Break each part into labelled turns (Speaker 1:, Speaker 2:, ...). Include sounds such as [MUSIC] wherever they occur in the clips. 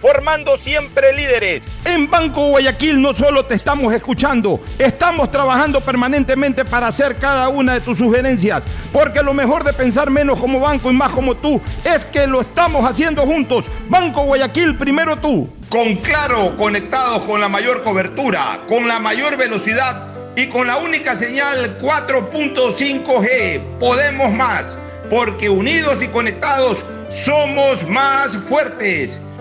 Speaker 1: formando siempre líderes. En Banco Guayaquil no solo te estamos escuchando, estamos trabajando permanentemente para hacer cada una de tus sugerencias, porque lo mejor de pensar menos como banco y más como tú es que lo estamos haciendo juntos. Banco Guayaquil, primero tú. Con Claro, conectados con la mayor cobertura, con la mayor velocidad y con la única señal 4.5G, podemos más porque unidos y conectados somos más fuertes.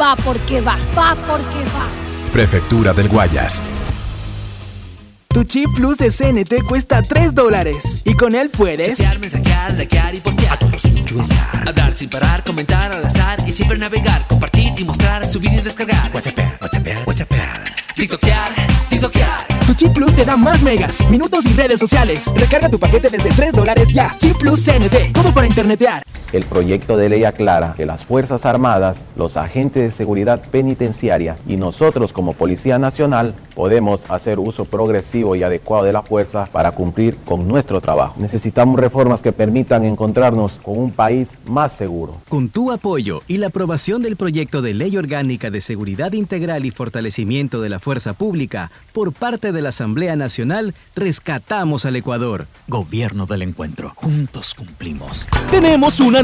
Speaker 2: va porque va, va porque va.
Speaker 3: Prefectura del Guayas.
Speaker 4: Tu chip plus de CNT cuesta 3 dólares y con él puedes
Speaker 5: Chatear, mensajear, likear y postear. A todos incluir Hablar sin parar, comentar al azar Y siempre navegar, compartir y mostrar Subir y descargar. WhatsApp, WhatsApp, WhatsApp. TikTokear, TikTokear.
Speaker 4: Tu chip plus te da más megas, minutos y redes sociales. Recarga tu paquete desde 3 dólares ya. Chip plus CNT, todo para internetear
Speaker 6: el proyecto de ley aclara que las Fuerzas Armadas, los agentes de seguridad penitenciaria y nosotros como Policía Nacional podemos hacer uso progresivo y adecuado de la fuerza para cumplir con nuestro trabajo. Necesitamos reformas que permitan encontrarnos con un país más seguro.
Speaker 7: Con tu apoyo y la aprobación del proyecto de ley orgánica de seguridad integral y fortalecimiento de la fuerza pública por parte de la Asamblea Nacional, rescatamos al Ecuador. Gobierno del Encuentro. Juntos cumplimos.
Speaker 4: Tenemos una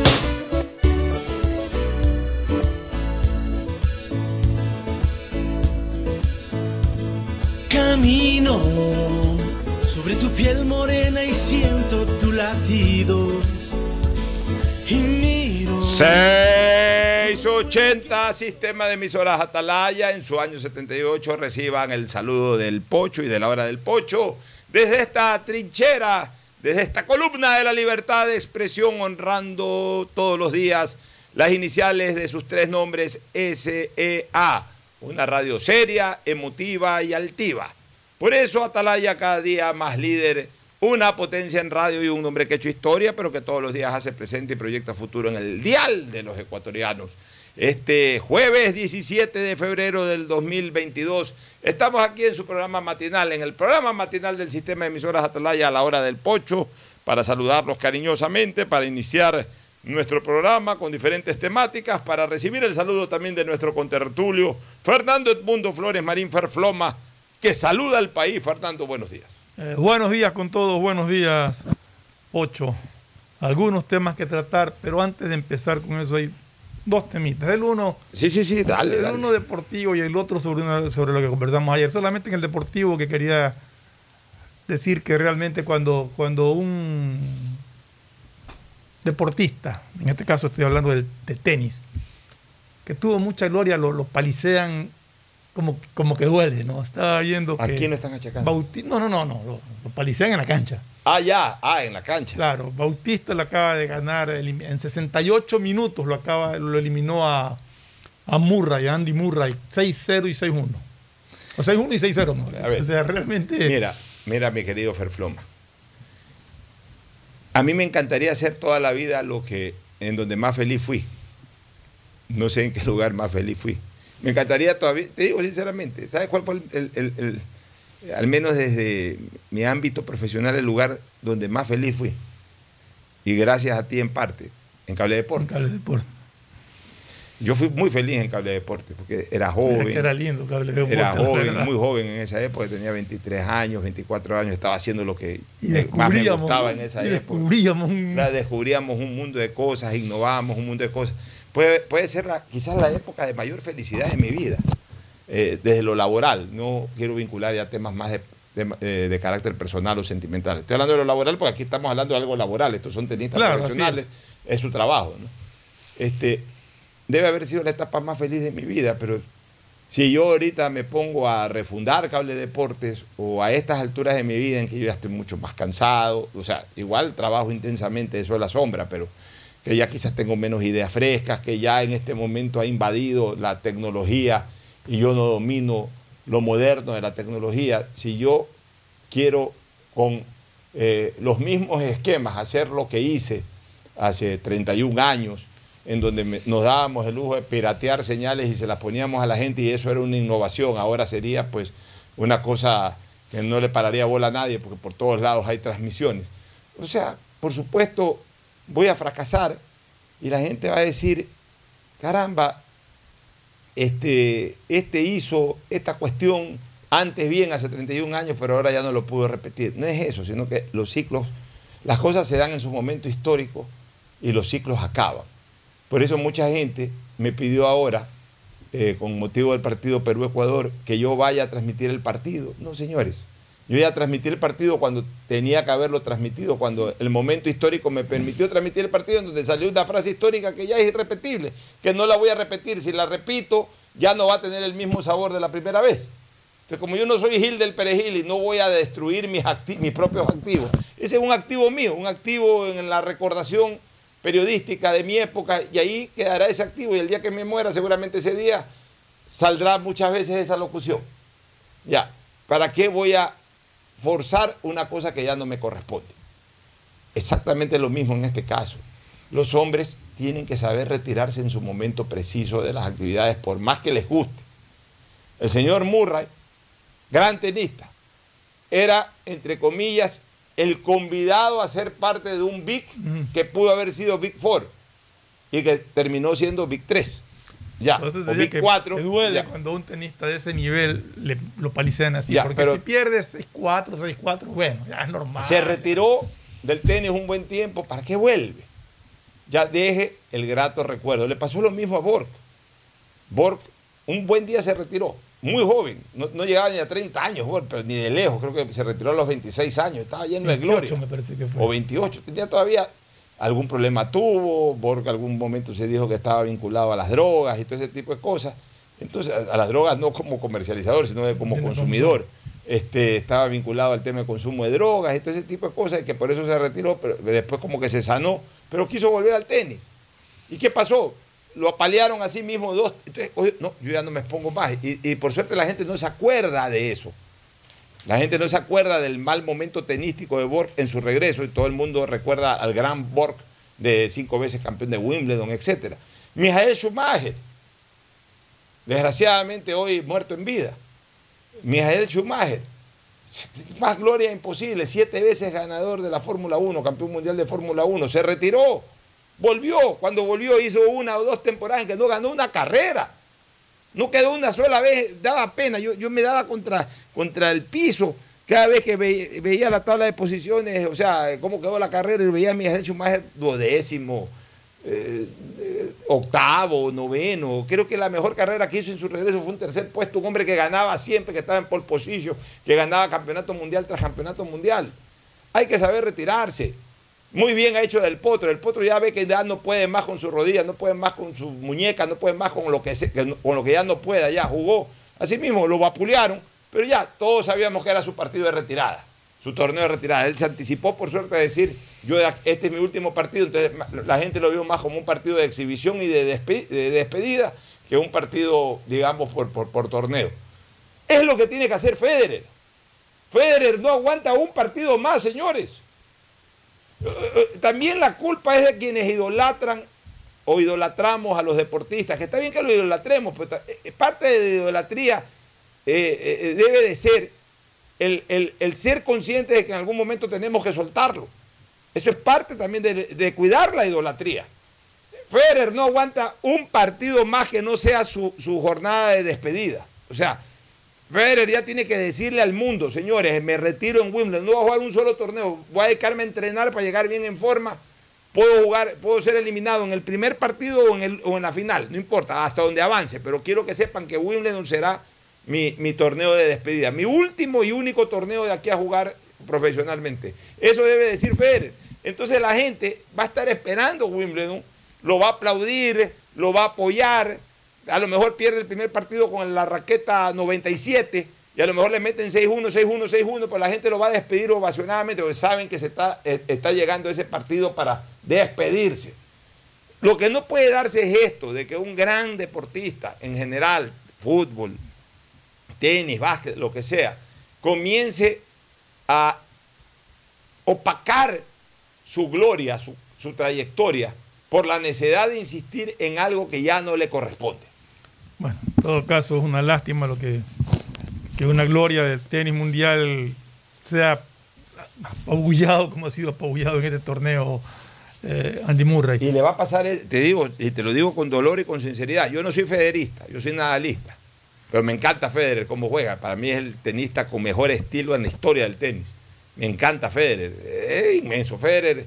Speaker 8: Camino sobre tu piel morena y siento tu latido. Y miro.
Speaker 1: 680 Sistema de Emisoras Atalaya. En su año 78 reciban el saludo del Pocho y de la hora del Pocho. Desde esta trinchera, desde esta columna de la libertad de expresión, honrando todos los días las iniciales de sus tres nombres SEA una radio seria, emotiva y altiva. Por eso Atalaya cada día más líder, una potencia en radio y un hombre que ha hecho historia, pero que todos los días hace presente y proyecta futuro en el dial de los ecuatorianos. Este jueves 17 de febrero del 2022 estamos aquí en su programa matinal, en el programa matinal del sistema de emisoras Atalaya a la hora del pocho, para saludarlos cariñosamente, para iniciar nuestro programa con diferentes temáticas para recibir el saludo también de nuestro contertulio Fernando Edmundo Flores Marín Ferfloma, que saluda al país. Fernando, buenos días.
Speaker 9: Eh, buenos días con todos, buenos días, Ocho. Algunos temas que tratar, pero antes de empezar con eso hay dos temitas. El uno,
Speaker 1: sí, sí, sí, dale,
Speaker 9: el
Speaker 1: dale.
Speaker 9: uno deportivo y el otro sobre, una- sobre lo que conversamos ayer. Solamente en el deportivo que quería decir que realmente cuando, cuando un deportista, en este caso estoy hablando del- de, tenis, que tuvo mucha gloria, lo, lo palicean como, como que duele, ¿no? Estaba viendo
Speaker 1: ¿A
Speaker 9: que...
Speaker 1: quién lo están achacando?
Speaker 9: Bauti- no, no, no, no, lo, lo palicean en la cancha.
Speaker 1: Ah, ya, ah, en la cancha.
Speaker 9: Claro, Bautista lo acaba de ganar en 68 minutos, lo acaba, lo eliminó a, a Murray, a Andy Murray, 6-0 y 6-1. O 6-1 y 6-0, ¿no?
Speaker 1: A ver.
Speaker 9: O sea, realmente.
Speaker 1: Mira, mira, mi querido Ferfloma. A mí me encantaría hacer toda la vida lo que en donde más feliz fui. No sé en qué lugar más feliz fui. Me encantaría todavía, te digo sinceramente, ¿sabes cuál fue el, el- el- el- al menos desde mi ámbito profesional, el lugar donde más feliz fui? Y gracias a ti en parte, en Cable Deporte.
Speaker 9: Cable Deporte.
Speaker 1: Yo fui muy feliz en Cable Deporte porque era joven.
Speaker 9: que era lindo, Cable Deporte.
Speaker 1: Era joven, muy joven en esa época, tenía 23 años, 24 años, estaba haciendo lo que más me gustaba en esa
Speaker 9: y
Speaker 1: época.
Speaker 9: descubríamos un-
Speaker 1: Claro, descubríamos un mundo de cosas, innovábamos un mundo de cosas. Puede, puede ser la- quizás la época de mayor felicidad de mi vida, eh, desde lo laboral. No quiero vincular ya temas más de, de- eh, de carácter personal o sentimental. Estoy hablando de lo laboral porque aquí estamos hablando de algo laboral. Estos son tenistas
Speaker 9: Claro,
Speaker 1: profesionales, es. su trabajo. ¿no? Este, debe haber sido la etapa más feliz de mi vida, pero si yo ahorita me pongo a refundar Cable Deportes o a estas alturas de mi vida en que yo ya estoy mucho más cansado, o sea, igual trabajo intensamente, eso es la sombra, pero que ya quizás tengo menos ideas frescas, que ya en este momento ha invadido la tecnología y yo no domino lo moderno de la tecnología, si yo quiero con eh, los mismos esquemas hacer lo que hice hace 31 años, en donde nos dábamos el lujo de piratear señales y se las poníamos a la gente y eso era una innovación, ahora sería pues una cosa que no le pararía bola a nadie porque por todos lados hay transmisiones. O sea, por supuesto, voy a fracasar y la gente va a decir, caramba, este, este hizo esta cuestión antes bien, hace 31 años, pero ahora ya no lo pudo repetir. No es eso, sino que los ciclos, las cosas se dan en su momento histórico y los ciclos acaban. Por eso mucha gente me pidió ahora, eh, con motivo del partido Perú-Ecuador, que yo vaya a transmitir el partido. No, señores. Yo ya transmití el partido cuando tenía que haberlo transmitido, cuando el momento histórico me permitió transmitir el partido, en donde salió una frase histórica que ya es irrepetible, que no la voy a repetir. Si la repito, ya no va a tener el mismo sabor de la primera vez. Entonces, como yo no soy Gil del Perejil y no voy a destruir mis, mis propios activos, ese es un activo mío, un activo en la recordación periodística de mi época, y ahí quedará ese activo, y el día que me muera, seguramente ese día saldrá muchas veces esa locución. Ya, ¿para qué voy a forzar una cosa que ya no me corresponde? Exactamente lo mismo en este caso. Los hombres tienen que saber retirarse en su momento preciso de las actividades, por más que les guste. El señor Murray, gran tenista, era, entre comillas, el convidado a ser parte de un Big que pudo haber sido Big Four y que terminó siendo Big 3. Ya,
Speaker 9: Entonces
Speaker 1: o Big
Speaker 9: que
Speaker 1: 4.
Speaker 9: te duele
Speaker 1: ya.
Speaker 9: cuando un tenista de ese nivel le, lo palicean así.
Speaker 1: Ya,
Speaker 9: porque
Speaker 1: pero-
Speaker 9: si pierdes 6-4, 6-4, bueno, ya es normal.
Speaker 1: Se retiró del tenis un buen tiempo. ¿Para qué vuelve? Ya deje el grato recuerdo. Le pasó lo mismo a Borg. Borg un buen día se retiró, muy joven. No, no llegaba ni a 30 años, Borg, pero ni de lejos. Creo que se retiró a los 26 años. Estaba lleno de
Speaker 9: 28
Speaker 1: gloria.
Speaker 9: me parece que fue.
Speaker 1: O 28. Tenía todavía algún problema tuvo. Borg algún momento se dijo que estaba vinculado a las drogas y todo ese tipo de cosas. Entonces, a, a las drogas no como comercializador, sino de como consumidor. Este, estaba vinculado al tema de consumo de drogas y todo ese tipo de cosas, y que por eso se retiró, pero después como que se sanó, pero quiso volver al tenis. ¿Y qué pasó? Lo apalearon a sí mismo dos. Entonces, oye, no, yo ya no me expongo más. Y, y por suerte la gente no se acuerda de eso. La gente no se acuerda del mal momento tenístico de Borg en su regreso y todo el mundo recuerda al gran Borg de cinco veces campeón de Wimbledon, etc. Michael Schumacher, desgraciadamente hoy muerto en vida. Michael Schumacher, más gloria imposible, siete veces ganador de la Fórmula 1, campeón mundial de Fórmula 1, se retiró, volvió, cuando volvió hizo una o dos temporadas en que no ganó una carrera. No quedó una sola vez, daba pena. Yo, yo me daba contra, contra el piso. Cada vez que ve- veía la tabla de posiciones, o sea, cómo quedó la carrera, y veía a Miguel Schumacher duodécimo, eh, octavo, noveno. Creo que la mejor carrera que hizo en su regreso fue un tercer puesto, un hombre que ganaba siempre, que estaba en pole que ganaba campeonato mundial tras campeonato mundial. Hay que saber retirarse. Muy bien ha hecho del Potro. El Potro ya ve que ya no puede más con sus rodillas, no puede más con sus muñecas, no puede más con lo que, con lo que ya no pueda. Ya jugó. Así mismo lo vapulearon, pero ya todos sabíamos que era su partido de retirada, su torneo de retirada. Él se anticipó, por suerte, a decir: yo Este es mi último partido. Entonces la gente lo vio más como un partido de exhibición y de, despe- de despedida que un partido, digamos, por, torneo. Es lo que tiene que hacer Federer. Federer no aguanta un partido más, señores. Eh, eh, También la culpa es de quienes idolatran o idolatramos a los deportistas, que está bien que lo idolatremos, pero eh, parte de la idolatría eh, eh, debe de ser el, el- ser consciente de que en algún momento tenemos que soltarlo. Eso es parte también de, de cuidar la idolatría. Federer no aguanta un partido más que no sea su, su jornada de despedida. O sea, Federer ya tiene que decirle al mundo, señores, me retiro en Wimbledon, no voy a jugar un solo torneo, voy a dedicarme a entrenar para llegar bien en forma, puedo jugar, puedo ser eliminado en el primer partido o en, el- o en la final, no importa, hasta donde avance, pero quiero que sepan que Wimbledon será mi, mi torneo de despedida, mi último y único torneo de aquí a jugar profesionalmente. Eso debe decir Federer. Entonces la gente va a estar esperando Wimbledon, lo va a aplaudir, lo va a apoyar, a lo mejor pierde el primer partido con la raqueta 97 y a lo mejor le meten 6-1, 6-1, 6-1, pues la gente lo va a despedir ovacionadamente porque saben que se está, eh, está llegando ese partido para despedirse. Lo que no puede darse es esto, de que un gran deportista en general, fútbol, tenis, básquet, lo que sea, comience a opacar su gloria, su, su trayectoria, por la necesidad de insistir en algo que ya no le corresponde.
Speaker 9: Bueno, en todo caso es una lástima lo que, que una gloria del tenis mundial sea apabullado como ha sido apabullado en este torneo eh, Andy Murray.
Speaker 1: Y le va a pasar, te digo, y te lo digo con dolor y con sinceridad, yo no soy federista, yo soy nadalista, pero me encanta Federer cómo juega, para mí es el tenista con mejor estilo en la historia del tenis. Me encanta Federer, es inmenso. Federer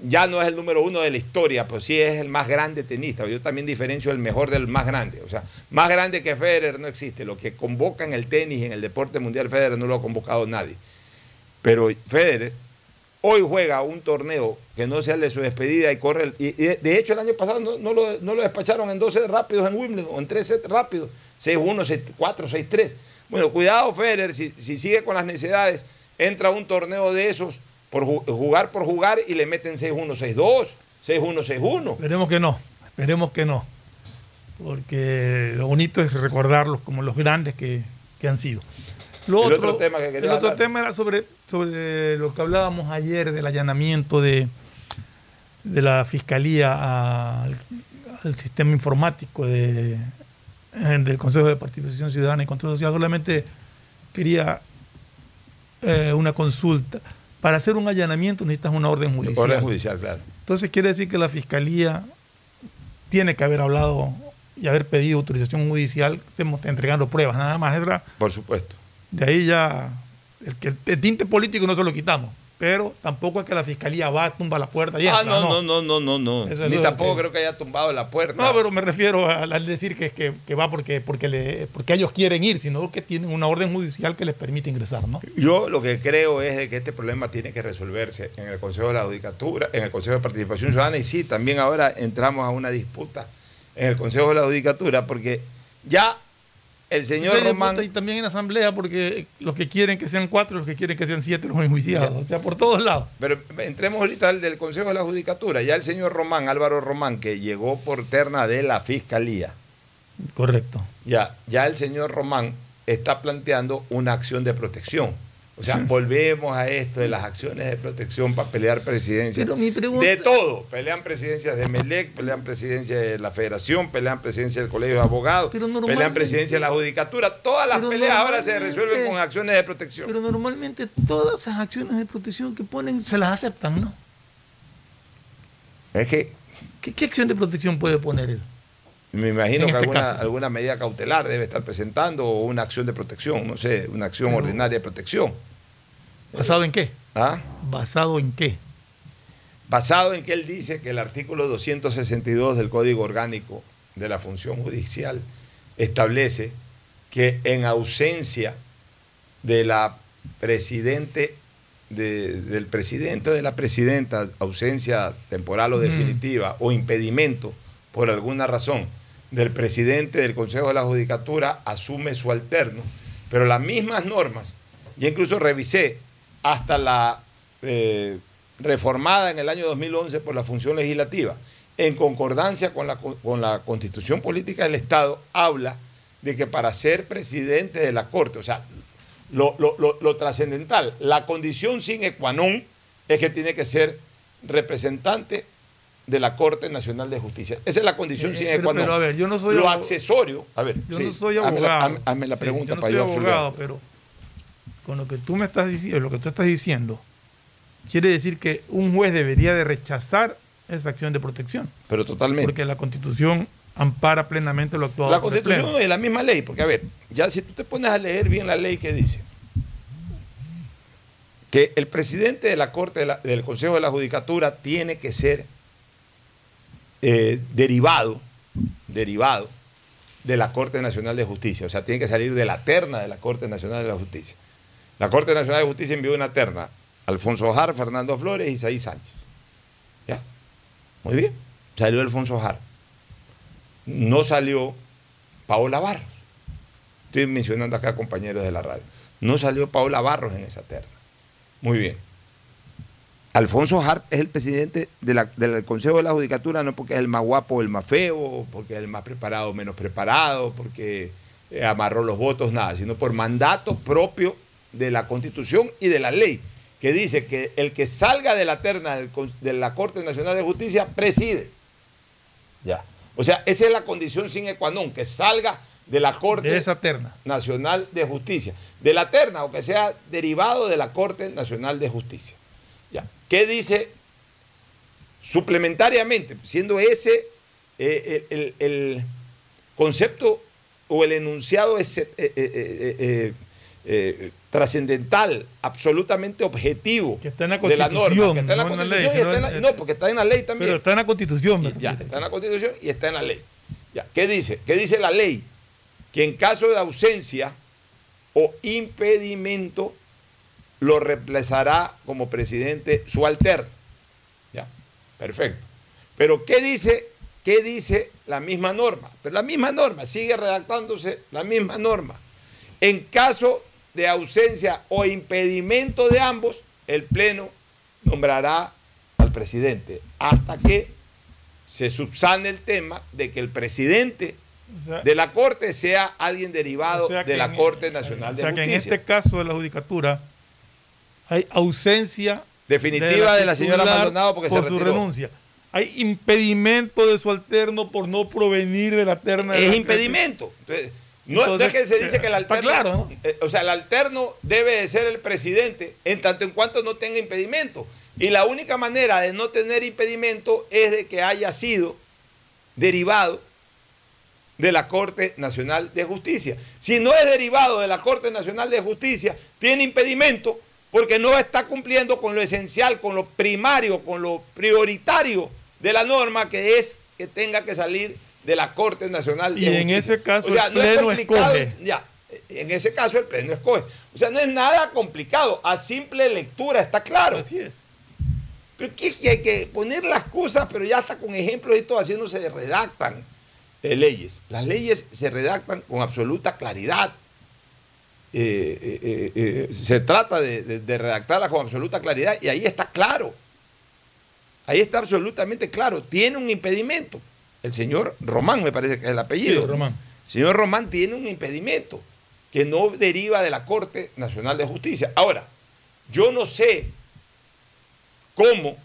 Speaker 1: ya no es el número uno de la historia, pero sí es el más grande tenista. Yo también diferencio el mejor del más grande. O sea, más grande que Federer no existe. Lo que convoca en el tenis, en el deporte mundial, Federer no lo ha convocado nadie. Pero Federer hoy juega un torneo que no sea el de su despedida y corre. y, de hecho, el año pasado no, no lo, no lo despacharon en 12 rápidos en Wimbledon, o en 3 sets rápidos, 6-1, 6-4, 6-3. Bueno, cuidado, Federer, si, si sigue con las necesidades, entra a un torneo de esos por ju- jugar por jugar y le meten 6-1, 6-2, 6-1, 6-1.
Speaker 9: Esperemos que no, esperemos que no. Porque lo bonito es recordarlos como los grandes que, que han sido. Lo
Speaker 1: El otro tema que
Speaker 9: el otro
Speaker 1: hablar.
Speaker 9: tema era sobre, sobre lo que hablábamos ayer del allanamiento de, de la fiscalía al, al sistema informático de, del Consejo de Participación Ciudadana y Control Social. Solamente quería eh, una consulta. Para hacer un allanamiento necesitas una orden judicial.
Speaker 1: Orden judicial, claro.
Speaker 9: Entonces quiere decir que la fiscalía tiene que haber hablado y haber pedido autorización judicial, estemos entregando pruebas, nada más. ¿verdad?
Speaker 1: Por supuesto.
Speaker 9: De ahí ya el, tinte político no se lo quitamos, pero tampoco es que la fiscalía va, tumba la puerta y
Speaker 1: Ah,
Speaker 9: entra,
Speaker 1: no, no, no, no, no, no.
Speaker 9: Eso es
Speaker 1: Ni tampoco
Speaker 9: que-
Speaker 1: creo que haya tumbado la puerta.
Speaker 9: No, pero me refiero al, decir que, que, que va porque, porque, le, porque ellos quieren ir, sino que tienen una orden judicial que les permite ingresar, ¿no?
Speaker 1: Yo lo que creo es de que este problema tiene que resolverse en el Consejo de la Judicatura, en el Consejo de Participación Ciudadana, y sí, también ahora entramos a una disputa en el Consejo de la Judicatura, porque ya el señor Román...
Speaker 9: Y también en la asamblea, porque los que quieren que sean cuatro, los que quieren que sean siete, los enjuiciados. O sea, por todos lados.
Speaker 1: Pero entremos ahorita al del Consejo de la Judicatura. Ya el señor Román, Álvaro Román, que llegó por terna de la Fiscalía,
Speaker 9: Correcto.
Speaker 1: ya, ya el señor Román está planteando una acción de protección. O sea, volvemos a esto de las acciones de protección para pelear presidencias.
Speaker 9: Pero mi pregunta-
Speaker 1: De todo. Pelean presidencias de MELEC, pelean presidencias de la Federación, pelean presidencias del Colegio de Abogados,
Speaker 9: Pero
Speaker 1: pelean presidencias de la Judicatura. Todas las peleas ahora se resuelven con acciones de protección.
Speaker 9: Pero normalmente todas esas acciones de protección que ponen se las aceptan, ¿no?
Speaker 1: Es que
Speaker 9: ¿Qué, qué acción de protección puede poner él?
Speaker 1: Me imagino que
Speaker 10: este
Speaker 1: alguna,
Speaker 10: caso.
Speaker 1: alguna medida cautelar debe estar presentando o una acción de protección, no sé, una acción
Speaker 10: Pero-
Speaker 1: ordinaria de protección.
Speaker 10: ¿Basado en qué?
Speaker 1: ¿Ah?
Speaker 10: ¿Basado en qué?
Speaker 1: Basado en que él dice que el artículo 262 del Código Orgánico de la Función Judicial establece que en ausencia de la presidente, de- del presidente o de la presidenta, ausencia temporal o
Speaker 10: Mm.
Speaker 1: definitiva, o impedimento por alguna razón del presidente del Consejo de la Judicatura, asume su alterno. Pero las mismas normas, ya incluso revisé hasta la eh, reformada en el año 2011 por la función legislativa, en concordancia con la, con la constitución política del Estado, habla de que para ser presidente de la Corte, o sea, lo, lo- lo- lo trascendental, la condición sine qua non es que tiene que ser representante de la Corte Nacional de Justicia. Esa es la condición
Speaker 10: Eh,
Speaker 1: sine qua non.
Speaker 10: pero, a ver, yo no soy
Speaker 1: Lo accesorio, a ver,
Speaker 10: Yo
Speaker 1: sí,
Speaker 10: no soy
Speaker 1: hazme la-
Speaker 10: abogado.
Speaker 1: hazme- la
Speaker 10: Sí,
Speaker 1: pregunta
Speaker 10: yo no
Speaker 1: para
Speaker 10: soy
Speaker 1: yo
Speaker 10: abogado, pero con lo que tú me estás diciendo, lo que tú estás diciendo, quiere decir que un juez debería de rechazar esa acción de protección.
Speaker 1: Pero totalmente.
Speaker 10: Porque la Constitución ampara plenamente lo actuado
Speaker 1: La constitución es la misma ley, porque a ver, ya si tú te pones a leer bien la ley que dice que el presidente de la Corte de la- del Consejo de la Judicatura tiene que ser eh, derivado, derivado de la Corte Nacional de Justicia, o sea, tiene que salir de la terna de la Corte Nacional de la Justicia. La Corte Nacional de Justicia envió una terna, Alfonso Jar, Fernando Flores y Isaí Sánchez. ¿Ya? Muy bien, salió Alfonso Jar no salió Paola Barros. Estoy mencionando acá compañeros de la radio. No salió Paola Barros en esa terna. Muy bien. Alfonso Harp es el presidente de la- del Consejo de la Judicatura, no porque es el más guapo o el más feo, porque es el más preparado o menos preparado, porque eh, amarró los votos, nada, sino por mandato propio de la Constitución y de la ley, que dice que el que salga de la terna de la Corte Nacional de Justicia preside. Ya. O sea, esa es la condición sine qua non, que salga de la Corte
Speaker 10: De esa terna.
Speaker 1: Nacional de Justicia. De la terna, o que sea derivado de la Corte Nacional de Justicia. ¿Qué dice suplementariamente? Siendo ese eh, el, concepto o el enunciado ese, eh, eh, trascendental, absolutamente objetivo
Speaker 10: Que está en la
Speaker 1: de la norma,
Speaker 10: no
Speaker 1: porque está en la ley también.
Speaker 10: Pero está en la Constitución.
Speaker 1: Y- ya, está en la Constitución y está en la ley. Ya, ¿Qué dice? ¿Qué dice la ley? Que en caso de ausencia o impedimento lo reemplazará como presidente subalterno. Ya, perfecto. Pero ¿qué dice, ¿qué dice la misma norma? Pero la misma norma, sigue redactándose la misma norma. En caso de ausencia o impedimento de ambos, el Pleno nombrará al presidente hasta que se subsane el tema de que el presidente
Speaker 10: O sea,
Speaker 1: de la Corte sea alguien derivado
Speaker 10: o sea
Speaker 1: de la
Speaker 10: en-
Speaker 1: Corte Nacional
Speaker 10: o
Speaker 1: de
Speaker 10: sea que en
Speaker 1: Justicia.
Speaker 10: este caso de la judicatura hay ausencia
Speaker 1: Definitiva de la señora Maldonado porque se
Speaker 10: por su
Speaker 1: retiró.
Speaker 10: renuncia. Hay impedimento de su alterno por no provenir de la terna. de
Speaker 1: es
Speaker 10: la-
Speaker 1: impedimento. Entonces, no, es que se dice que el alterno,
Speaker 10: claro, ¿no?
Speaker 1: eh, o sea, el alterno debe de ser el presidente en tanto en cuanto no tenga impedimento. Y la única manera de no tener impedimento es de que haya sido derivado de la Corte Nacional de Justicia. Si no es derivado de la Corte Nacional de Justicia, tiene impedimento porque no está cumpliendo con lo esencial, con lo primario, con lo prioritario de la norma, que es que tenga que salir de la Corte Nacional de
Speaker 10: Y en ese caso
Speaker 1: o sea,
Speaker 10: el
Speaker 1: no es
Speaker 10: Pleno escoge.
Speaker 1: ya, en ese caso el Pleno escoge. O sea, no es nada complicado, a simple lectura está claro.
Speaker 10: Así es.
Speaker 1: Pero que, hay que poner las cosas, pero ya está con ejemplos y todo haciendo se redactan eh, leyes. Las leyes se redactan con absoluta claridad. Eh, eh, eh, se trata de, de- de redactarlas con absoluta claridad y ahí está claro. Ahí está absolutamente claro. Tiene un impedimento. El señor Román, me parece que es el apellido.
Speaker 10: Sí, Román.
Speaker 1: El señor Román tiene un impedimento que no deriva de la Corte Nacional de Justicia. Ahora, yo no sé cómo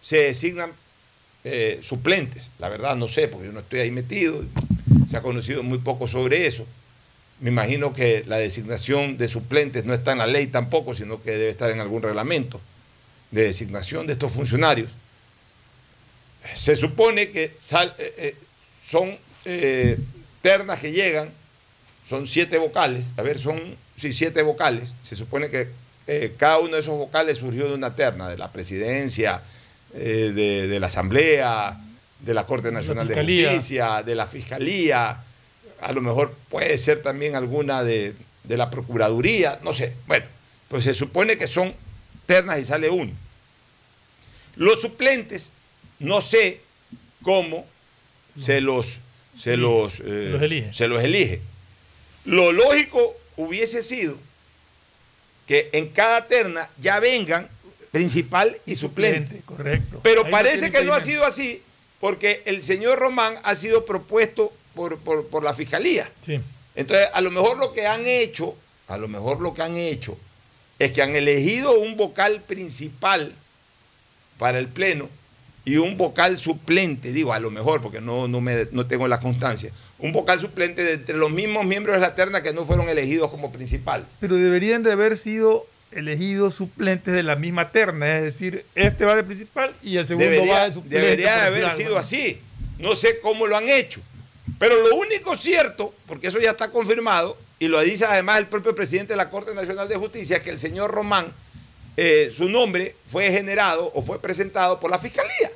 Speaker 1: se designan eh, suplentes. La verdad no sé, porque yo no estoy ahí metido. Se ha conocido muy poco sobre eso. Me imagino que la designación de suplentes no está en la ley tampoco, sino que debe estar en algún reglamento de designación de estos funcionarios. Se supone que sal- eh, eh, son eh, ternas que llegan, son siete vocales, a ver, son sí, siete vocales, se supone que eh, cada uno de esos vocales surgió de una terna, de la presidencia, de, de la asamblea, de la Corte Nacional de. Justicia, de la Fiscalía, a lo mejor puede ser también alguna de, de la Procuraduría, no sé. Bueno, pues se supone que son ternas y sale uno. Los suplentes, no sé cómo se los, se los, eh,
Speaker 10: los elige.
Speaker 1: se los elige. Lo lógico hubiese sido que en cada terna ya vengan principal y suplente.
Speaker 10: Correcto.
Speaker 1: Pero
Speaker 10: Ahí
Speaker 1: parece que no ha sido así porque el señor Román ha sido propuesto por, por- por la fiscalía.
Speaker 10: Sí.
Speaker 1: Entonces, a lo mejor lo que han hecho, a lo mejor lo que han hecho es que han elegido un vocal principal para el pleno y un vocal suplente, digo, a lo mejor, porque no, no, me, no tengo la constancia, un vocal suplente de entre los mismos miembros de la terna que no fueron elegidos como principal.
Speaker 10: Pero deberían de haber sido elegidos suplentes de la misma terna, es decir, este va de principal y el segundo
Speaker 1: debería,
Speaker 10: va de suplente.
Speaker 1: debería de haber sido así. No sé cómo lo han hecho. Pero lo único cierto, porque eso ya está confirmado, y lo dice además el propio presidente de la Corte Nacional de Justicia, que el señor Román, eh, su nombre fue generado o fue presentado por la Fiscalía.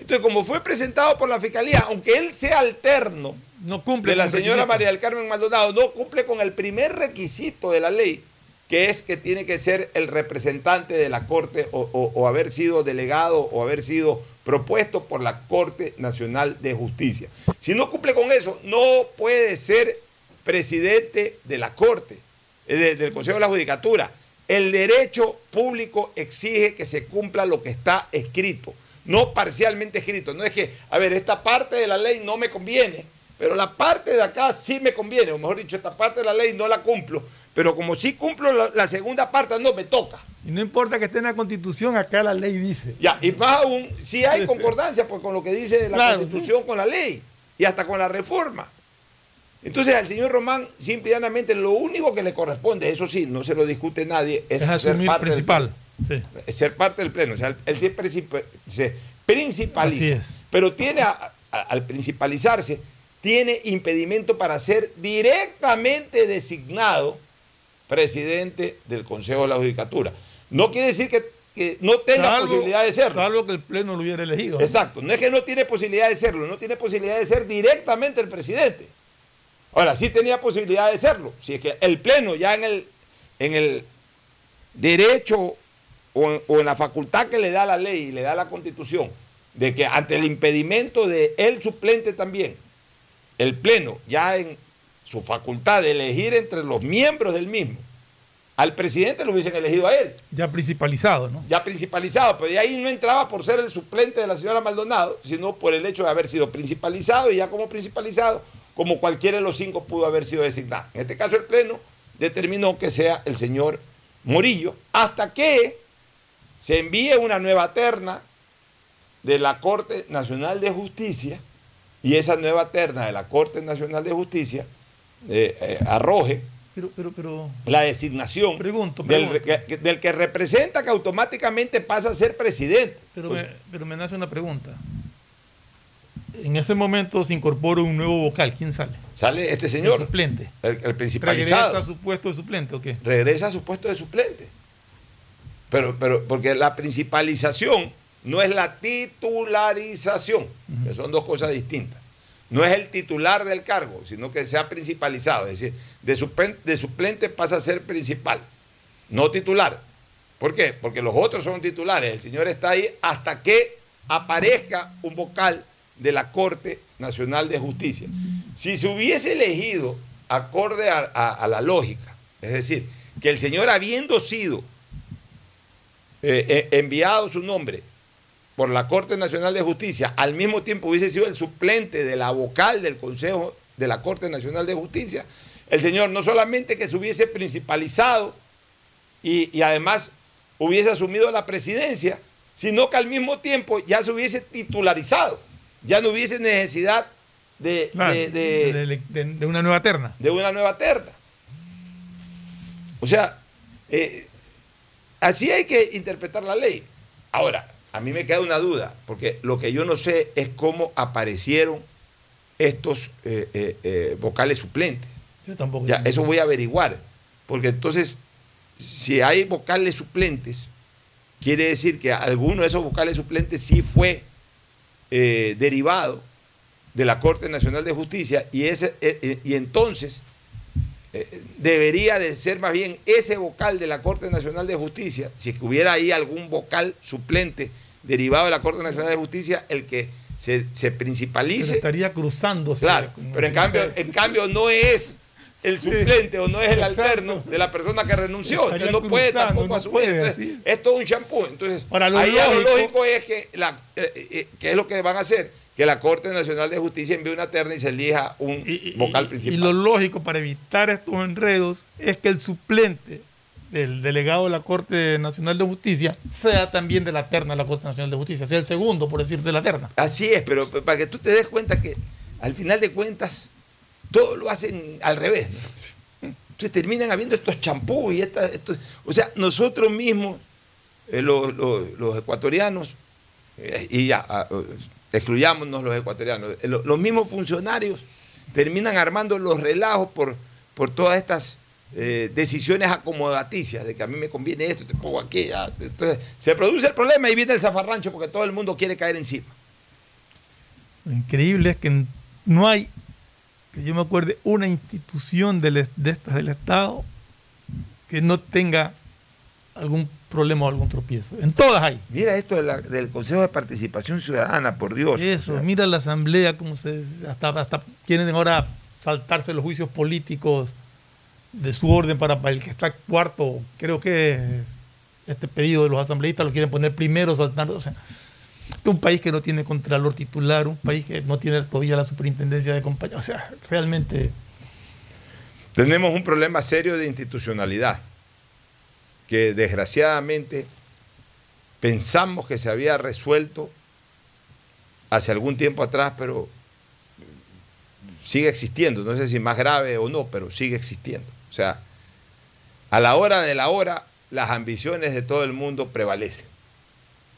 Speaker 1: Entonces, como fue presentado por la Fiscalía, aunque él sea alterno
Speaker 10: No cumple
Speaker 1: de la señora. María del Carmen Maldonado, no cumple con el primer requisito de la ley, que es que tiene que ser el representante de la Corte o, o- o haber sido delegado o haber sido propuesto por la Corte Nacional de Justicia. Si no cumple con eso, no puede ser presidente de la Corte, eh, de- del Consejo de la Judicatura. El derecho público exige que se cumpla lo que está escrito, no parcialmente escrito. No es que, a ver, esta parte de la ley no me conviene, pero la parte de acá sí me conviene, o mejor dicho, esta parte de la ley no la cumplo, pero como sí cumplo la, la segunda parte, no me toca.
Speaker 10: Y no importa que esté en la constitución, acá la ley dice.
Speaker 1: Ya, y más aún, si hay concordancia pues, con lo que dice la
Speaker 10: Claro,
Speaker 1: Constitución, con la ley y hasta con la reforma. Entonces al señor Román, simple y llanamente, lo único que le corresponde, eso sí, no se lo discute nadie, es,
Speaker 10: Es
Speaker 1: ser parte del
Speaker 10: principal. Sí.
Speaker 1: es ser parte del pleno. O sea, él se, se principaliza. Pero tiene, a- a- al principalizarse, tiene impedimento para ser directamente designado presidente del Consejo de la Judicatura. No quiere decir que, que no tenga
Speaker 10: Salvo-
Speaker 1: posibilidad de serlo.
Speaker 10: Salvo que el Pleno lo hubiera elegido. ¿no?
Speaker 1: Exacto, no es que no tiene posibilidad de serlo, no tiene posibilidad de ser directamente el presidente. Ahora, sí tenía posibilidad de serlo, si es que el Pleno ya en el, en el derecho o en, o en la facultad que le da la ley y le da la constitución, de que ante el impedimento de el suplente también, el Pleno ya en su facultad de elegir entre los miembros del mismo, al presidente lo hubiesen elegido a él
Speaker 10: Ya principalizado, ¿no?
Speaker 1: ya principalizado, pero de ahí no entraba por ser el suplente de la señora Maldonado, sino por el hecho de haber sido principalizado y ya como principalizado, como cualquiera de los cinco pudo haber sido designado. En este caso el Pleno determinó que sea el señor Morillo, hasta que se envíe una nueva terna de la Corte Nacional de Justicia y esa nueva terna de la Corte Nacional de Justicia eh, eh, arroje
Speaker 10: Pero, pero, pero.
Speaker 1: la designación
Speaker 10: Pregunto,
Speaker 1: del, que- del que representa que automáticamente pasa a ser presidente.
Speaker 10: Pero,
Speaker 1: Pues,
Speaker 10: me, pero me nace una pregunta. En ese momento se incorpora un nuevo vocal. ¿Quién sale?
Speaker 1: sale este
Speaker 10: El
Speaker 1: señor,
Speaker 10: suplente.
Speaker 1: el, el
Speaker 10: ¿Regresa a su puesto de suplente o qué?
Speaker 1: regresa a su puesto de suplente. Pero, pero, porque la principalización no es la titularización, que son dos cosas distintas. No es el titular del cargo, sino que se ha principalizado. Es decir, de suplente, pasa a ser principal, no titular. ¿Por qué? Porque los otros son titulares. El señor está ahí hasta que aparezca un vocal de la Corte Nacional de Justicia. Si se hubiese elegido acorde a la lógica, es decir, que el señor habiendo sido eh, eh, enviado su nombre por la Corte Nacional de Justicia, al mismo tiempo hubiese sido el suplente de la vocal del Consejo de la Corte Nacional de Justicia, el señor no solamente que se hubiese principalizado y, y además hubiese asumido la presidencia, sino que al mismo tiempo ya se hubiese titularizado, ya no hubiese necesidad de,
Speaker 10: Claro,
Speaker 1: de- de-
Speaker 10: de- de- de una nueva terna.
Speaker 1: de una nueva terna. O sea, eh, así hay que interpretar la ley. Ahora, a mí me queda una duda, porque lo que yo no sé es cómo aparecieron estos eh, eh, eh, vocales suplentes.
Speaker 10: Yo tampoco.
Speaker 1: Ya, eso voy a averiguar. Porque entonces, si hay vocales suplentes, quiere decir que alguno de esos vocales suplentes sí fue derivado de la Corte Nacional de Justicia y, ese, y entonces eh, debería de ser más bien ese vocal de la Corte Nacional de Justicia, si es que hubiera ahí algún vocal suplente derivado de la Corte Nacional de Justicia, el que se, se
Speaker 10: Pero
Speaker 1: principalice.
Speaker 10: estaría cruzándose.
Speaker 1: Claro, pero en cambio, en cambio no es el suplente o no es el alterno de la persona que renunció.
Speaker 10: Estaría
Speaker 1: Entonces no puede tampoco
Speaker 10: no
Speaker 1: asumir.
Speaker 10: puede,
Speaker 1: Entonces,
Speaker 10: sí.
Speaker 1: es todo un champú. Entonces,
Speaker 10: Ahora, lo
Speaker 1: ahí ya lo
Speaker 10: lógico-
Speaker 1: lógico es que, la, eh, eh, ¿qué es lo que van a hacer? Que la Corte Nacional de Justicia envíe una terna y se elija un vocal
Speaker 10: Y
Speaker 1: principal.
Speaker 10: lo lógico para evitar estos enredos es que el suplente del delegado de la Corte Nacional de Justicia sea también de la terna de la Corte Nacional de Justicia, sea el segundo, por decir, de la terna.
Speaker 1: Así es, pero para que tú te des cuenta que al final de cuentas todo lo hacen al revés. ¿no? Entonces terminan habiendo estos champús y estas, estos- o sea, nosotros mismos, eh, los, los- los ecuatorianos, eh, y ya, ah, excluyámonos los ecuatorianos, eh, lo- los mismos funcionarios terminan armando los relajos por, por todas estas eh, decisiones acomodaticias, de que a mí me conviene esto, te pongo aquella. Entonces se produce el problema y viene el zafarrancho porque todo el mundo quiere caer encima.
Speaker 10: Lo increíble es que no hay, que yo me acuerde, una institución es- de estas del Estado que no tenga algún problema o algún tropiezo. En todas hay.
Speaker 1: Mira esto de la- del Consejo de Participación Ciudadana, por Dios.
Speaker 10: Eso,
Speaker 1: O sea,
Speaker 10: mira la asamblea, como se hasta, hasta quieren ahora saltarse los juicios políticos de su orden para, para el que está cuarto, creo que este pedido de los asambleístas lo quieren poner primero, saltando, o sea, un país que no tiene contralor titular, un país que no tiene todavía la superintendencia de compañía, o sea, realmente
Speaker 1: Tenemos un problema serio de institucionalidad que desgraciadamente pensamos que se había resuelto hace algún tiempo atrás, pero sigue existiendo. No sé si más grave o no, pero sigue existiendo. O sea, a la hora de la hora, las ambiciones de todo el mundo prevalecen.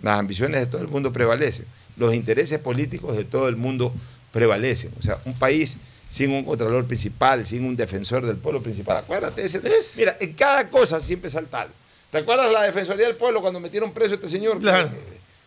Speaker 1: Las ambiciones de todo el mundo prevalecen. Los intereses políticos de todo el mundo prevalecen. O sea, un país sin un contralor principal, sin un defensor del pueblo principal. Acuérdate, ese, mira, en cada cosa siempre salta algo. ¿Te acuerdas la Defensoría del Pueblo cuando metieron preso a este señor?
Speaker 10: Claro.
Speaker 1: Que,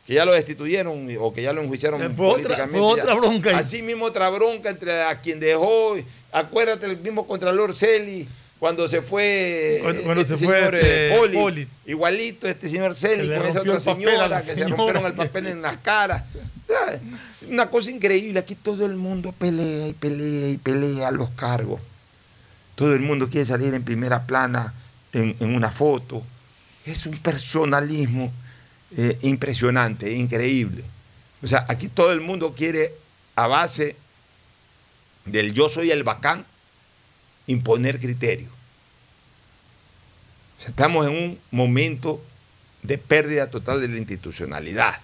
Speaker 1: que ya lo destituyeron o que ya lo enjuiciaron
Speaker 10: Eh, fue otra-
Speaker 1: políticamente.
Speaker 10: fue
Speaker 1: ya.
Speaker 10: otra bronca.
Speaker 1: Así mismo otra bronca entre a quien dejó. Acuérdate el mismo Contralor Celi cuando se fue
Speaker 10: Cuando- cuando
Speaker 1: este
Speaker 10: se fue,
Speaker 1: señor
Speaker 10: este,
Speaker 1: eh, Poli,
Speaker 10: Poli.
Speaker 1: Igualito este señor Celi con esa otra señora que se rompieron el papel en las caras. [LAUGHS] Una cosa increíble, aquí todo el mundo pelea y pelea y pelea los cargos. Todo el mundo quiere salir en primera plana en, en una foto. Es un personalismo eh, impresionante, increíble. O sea, aquí todo el mundo quiere, a base del yo soy el bacán, imponer criterio. O sea, estamos en un momento de pérdida total de la institucionalidad.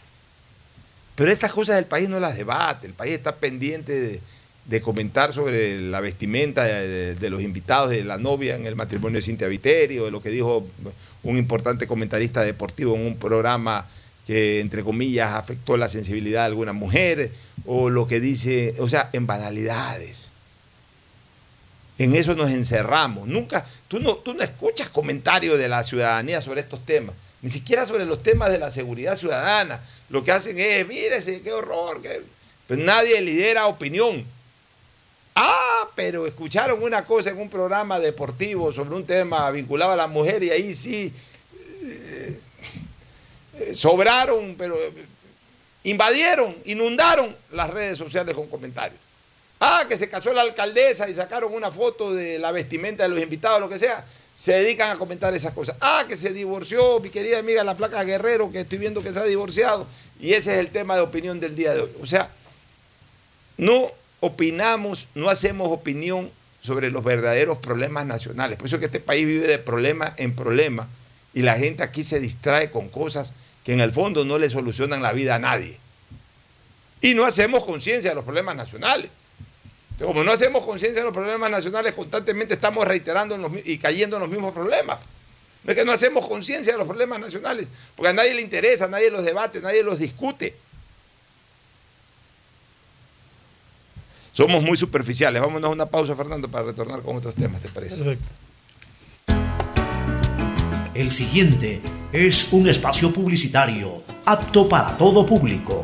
Speaker 1: Pero estas cosas el país no las debate, el país está pendiente de, comentar sobre la vestimenta de los invitados de la novia en el matrimonio de Cintia Viterio, de lo que dijo un importante comentarista deportivo en un programa que, entre comillas, afectó la sensibilidad de alguna mujer, o lo que dice, o sea, en banalidades. En eso nos encerramos. Nunca, tú no, tú no escuchas comentarios de la ciudadanía sobre estos temas, ni siquiera sobre los temas de la seguridad ciudadana. Lo que hacen es, mírese, qué horror. qué-". Pues nadie lidera opinión. Ah, pero escucharon una cosa en un programa deportivo sobre un tema vinculado a la mujer y ahí sí eh, eh, sobraron, pero invadieron, inundaron las redes sociales con comentarios. Ah, que se casó la alcaldesa y sacaron una foto de la vestimenta de los invitados, lo que sea. Se dedican a comentar esas cosas. Ah, que se divorció mi querida amiga la flaca Guerrero, que estoy viendo que se ha divorciado. Y ese es el tema de opinión del día de hoy. O sea, no opinamos, no hacemos opinión sobre los verdaderos problemas nacionales. Por eso es que este país vive de problema en problema y la gente aquí se distrae con cosas que en el fondo no le solucionan la vida a nadie. Y no hacemos conciencia de los problemas nacionales. Entonces, como no hacemos conciencia de los problemas nacionales, constantemente estamos reiterando en los mi- y cayendo en los mismos problemas. No es que no hacemos conciencia de los problemas nacionales, porque a nadie le interesa, nadie los debate, nadie los discute. somos muy superficiales. Vámonos a una pausa, Fernando, para retornar con otros temas, ¿te parece?
Speaker 10: Perfecto.
Speaker 11: El siguiente es un espacio publicitario apto para todo público.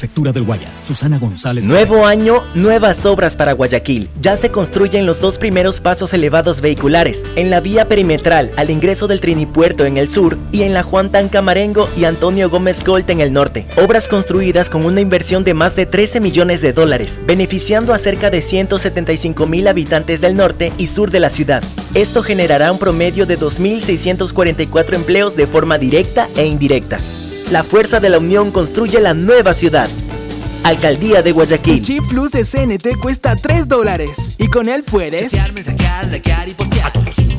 Speaker 12: Prefectura del Guayas, Susana González.
Speaker 13: Nuevo año, nuevas obras para Guayaquil. Ya se construyen los dos primeros pasos elevados vehiculares, en la vía perimetral al ingreso del Trinipuerto en el sur y en la Juan Tancamarengo y Antonio Gómez Golt en el norte. Obras construidas con una inversión de más de 13 millones de dólares, beneficiando a cerca de 175 mil habitantes del norte y sur de la ciudad. Esto generará un promedio de 2.644 empleos de forma directa e indirecta. La fuerza de la unión construye la nueva ciudad. Alcaldía de Guayaquil.
Speaker 4: Chip Plus de CNT cuesta 3 dólares y con él puedes
Speaker 5: Chatear, mensajear, likear y postear. A todos sin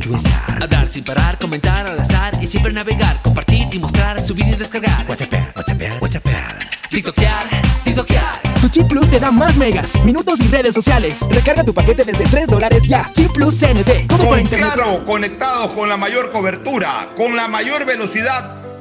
Speaker 5: Hablar sin parar, comentar al azar y siempre navegar, compartir y mostrar, subir y descargar. WhatsApp, WhatsApp, WhatsApp. TikTokear, TikTokear.
Speaker 4: Tu Chip Plus te da más megas, minutos y redes sociales. Recarga tu paquete desde 3 dólares ya. Chip Plus CNT. Todo por
Speaker 1: Con
Speaker 4: internet.
Speaker 1: Claro, conectados con la mayor cobertura, con la mayor velocidad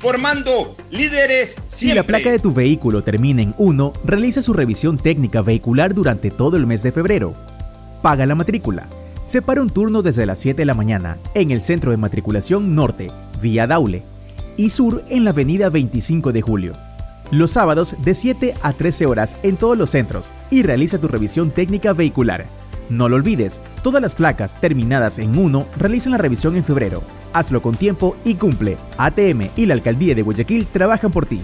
Speaker 1: formando líderes
Speaker 14: Si la
Speaker 1: siempre.
Speaker 14: placa de tu vehículo termina en 1, realiza su revisión técnica vehicular durante todo el mes de febrero. Paga la matrícula. Separa un turno desde las 7 de la mañana en el Centro de Matriculación Norte, vía Daule, y Sur en la Avenida 25 de Julio. Los sábados de 7 a 13 horas en todos los centros y realiza tu revisión técnica vehicular. No lo olvides, todas las placas terminadas en 1 realizan la revisión en febrero. Hazlo con tiempo y cumple. ATM y la Alcaldía de Guayaquil trabajan por ti.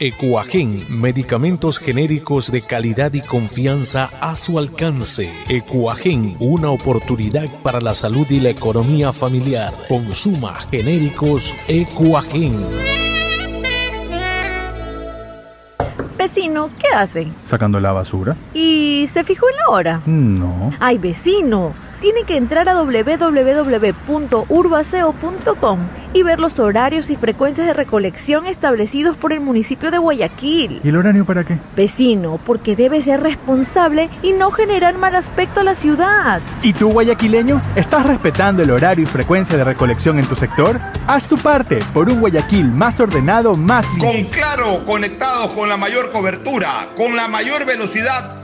Speaker 15: Ecuagen, medicamentos genéricos de calidad y confianza a su alcance. Ecuagen, una oportunidad para la salud y la economía familiar. Consuma genéricos Ecuagen.
Speaker 16: Vecino, ¿qué hace?
Speaker 17: Sacando la basura.
Speaker 16: ¿Y se fijó en la hora?
Speaker 17: No.
Speaker 16: Ay, vecino, tiene que entrar a www.urbaceo.com y ver los horarios y frecuencias de recolección establecidos por el municipio de Guayaquil.
Speaker 17: ¿Y el horario para qué?
Speaker 16: Vecino, porque debe ser responsable y no generar mal aspecto a la ciudad.
Speaker 17: ¿Y tú, guayaquileño, estás respetando el horario y frecuencia de recolección en tu sector? Haz tu parte por un Guayaquil más ordenado, más
Speaker 18: Con Claro, conectados con la mayor cobertura, con la mayor velocidad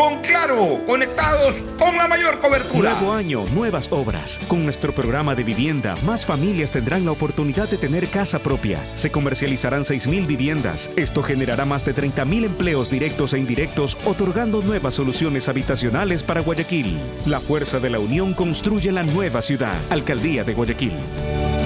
Speaker 18: Con Claro, conectados con la mayor cobertura.
Speaker 19: Nuevo año, nuevas obras. Con nuestro programa de vivienda, más familias tendrán la oportunidad de tener casa propia. Se comercializarán 6.000 viviendas. Esto generará más de 30.000 empleos directos e indirectos, otorgando nuevas soluciones habitacionales para Guayaquil. La fuerza de la unión construye la nueva ciudad. Alcaldía de Guayaquil.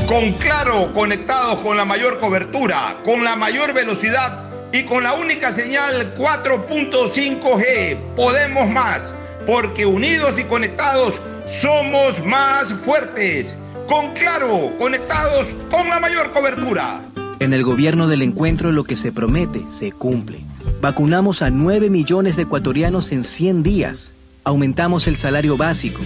Speaker 18: Con Claro, conectados con la mayor cobertura, con la mayor velocidad y con la única señal 4.5G. Podemos más, porque unidos y conectados somos más fuertes. Con Claro, conectados con la mayor cobertura.
Speaker 7: En el gobierno del encuentro lo que se promete se cumple. Vacunamos a 9 millones de ecuatorianos en 100 días. Aumentamos el salario básico.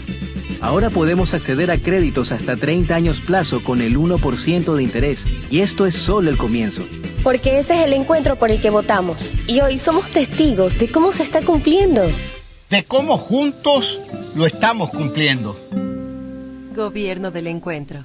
Speaker 7: Ahora podemos acceder a créditos hasta 30 años plazo con el 1% de interés. Y esto es solo el comienzo.
Speaker 20: Porque ese es el encuentro por el que votamos. Y hoy somos testigos de cómo se está cumpliendo.
Speaker 21: De cómo juntos lo estamos cumpliendo.
Speaker 22: Gobierno del encuentro.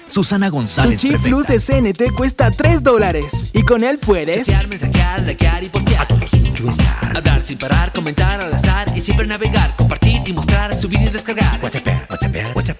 Speaker 12: Susana González.
Speaker 23: Tu chip plus de CNT cuesta 3 dólares. Y con él puedes.
Speaker 5: Chatear, mensajear, likear y postear. A todos influenciar. Hablar sin parar, comentar al azar y siempre navegar, compartir y mostrar, subir y descargar. WhatsApp, WhatsApp, WhatsApp.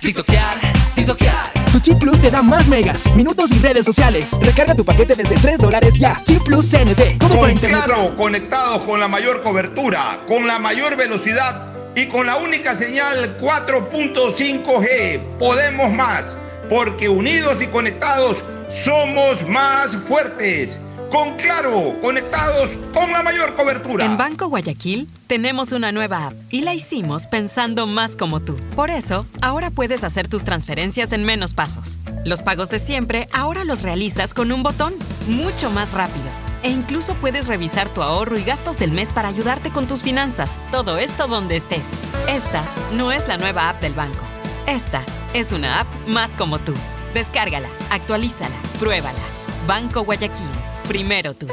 Speaker 5: TikTokear, TikTokear.
Speaker 23: Tu chip plus te da más megas, minutos y redes sociales. Recarga tu paquete desde 3 dólares ya. Chip plus CNT. Todo por
Speaker 18: Con
Speaker 23: internet.
Speaker 18: Claro, conectados con la mayor cobertura, con la mayor velocidad y con la única señal 4.5G. Podemos más, porque unidos y conectados somos más fuertes. Con Claro, conectados con la mayor cobertura.
Speaker 24: En Banco Guayaquil tenemos una nueva app y la hicimos pensando más como tú. Por eso, ahora puedes hacer tus transferencias en menos pasos. Los pagos de siempre ahora los realizas con un botón, mucho más rápido. E incluso puedes revisar tu ahorro y gastos del mes para ayudarte con tus finanzas. Todo esto donde estés. Esta no es la nueva app del banco. Esta es una app más como tú. Descárgala, actualízala, pruébala. Banco Guayaquil. Primero tú.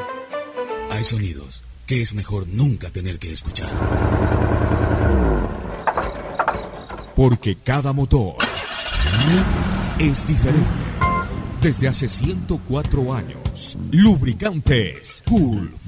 Speaker 25: Hay sonidos que es mejor nunca tener que escuchar.
Speaker 26: Porque cada motor es diferente. Desde hace 104 años, Lubricantes Gulf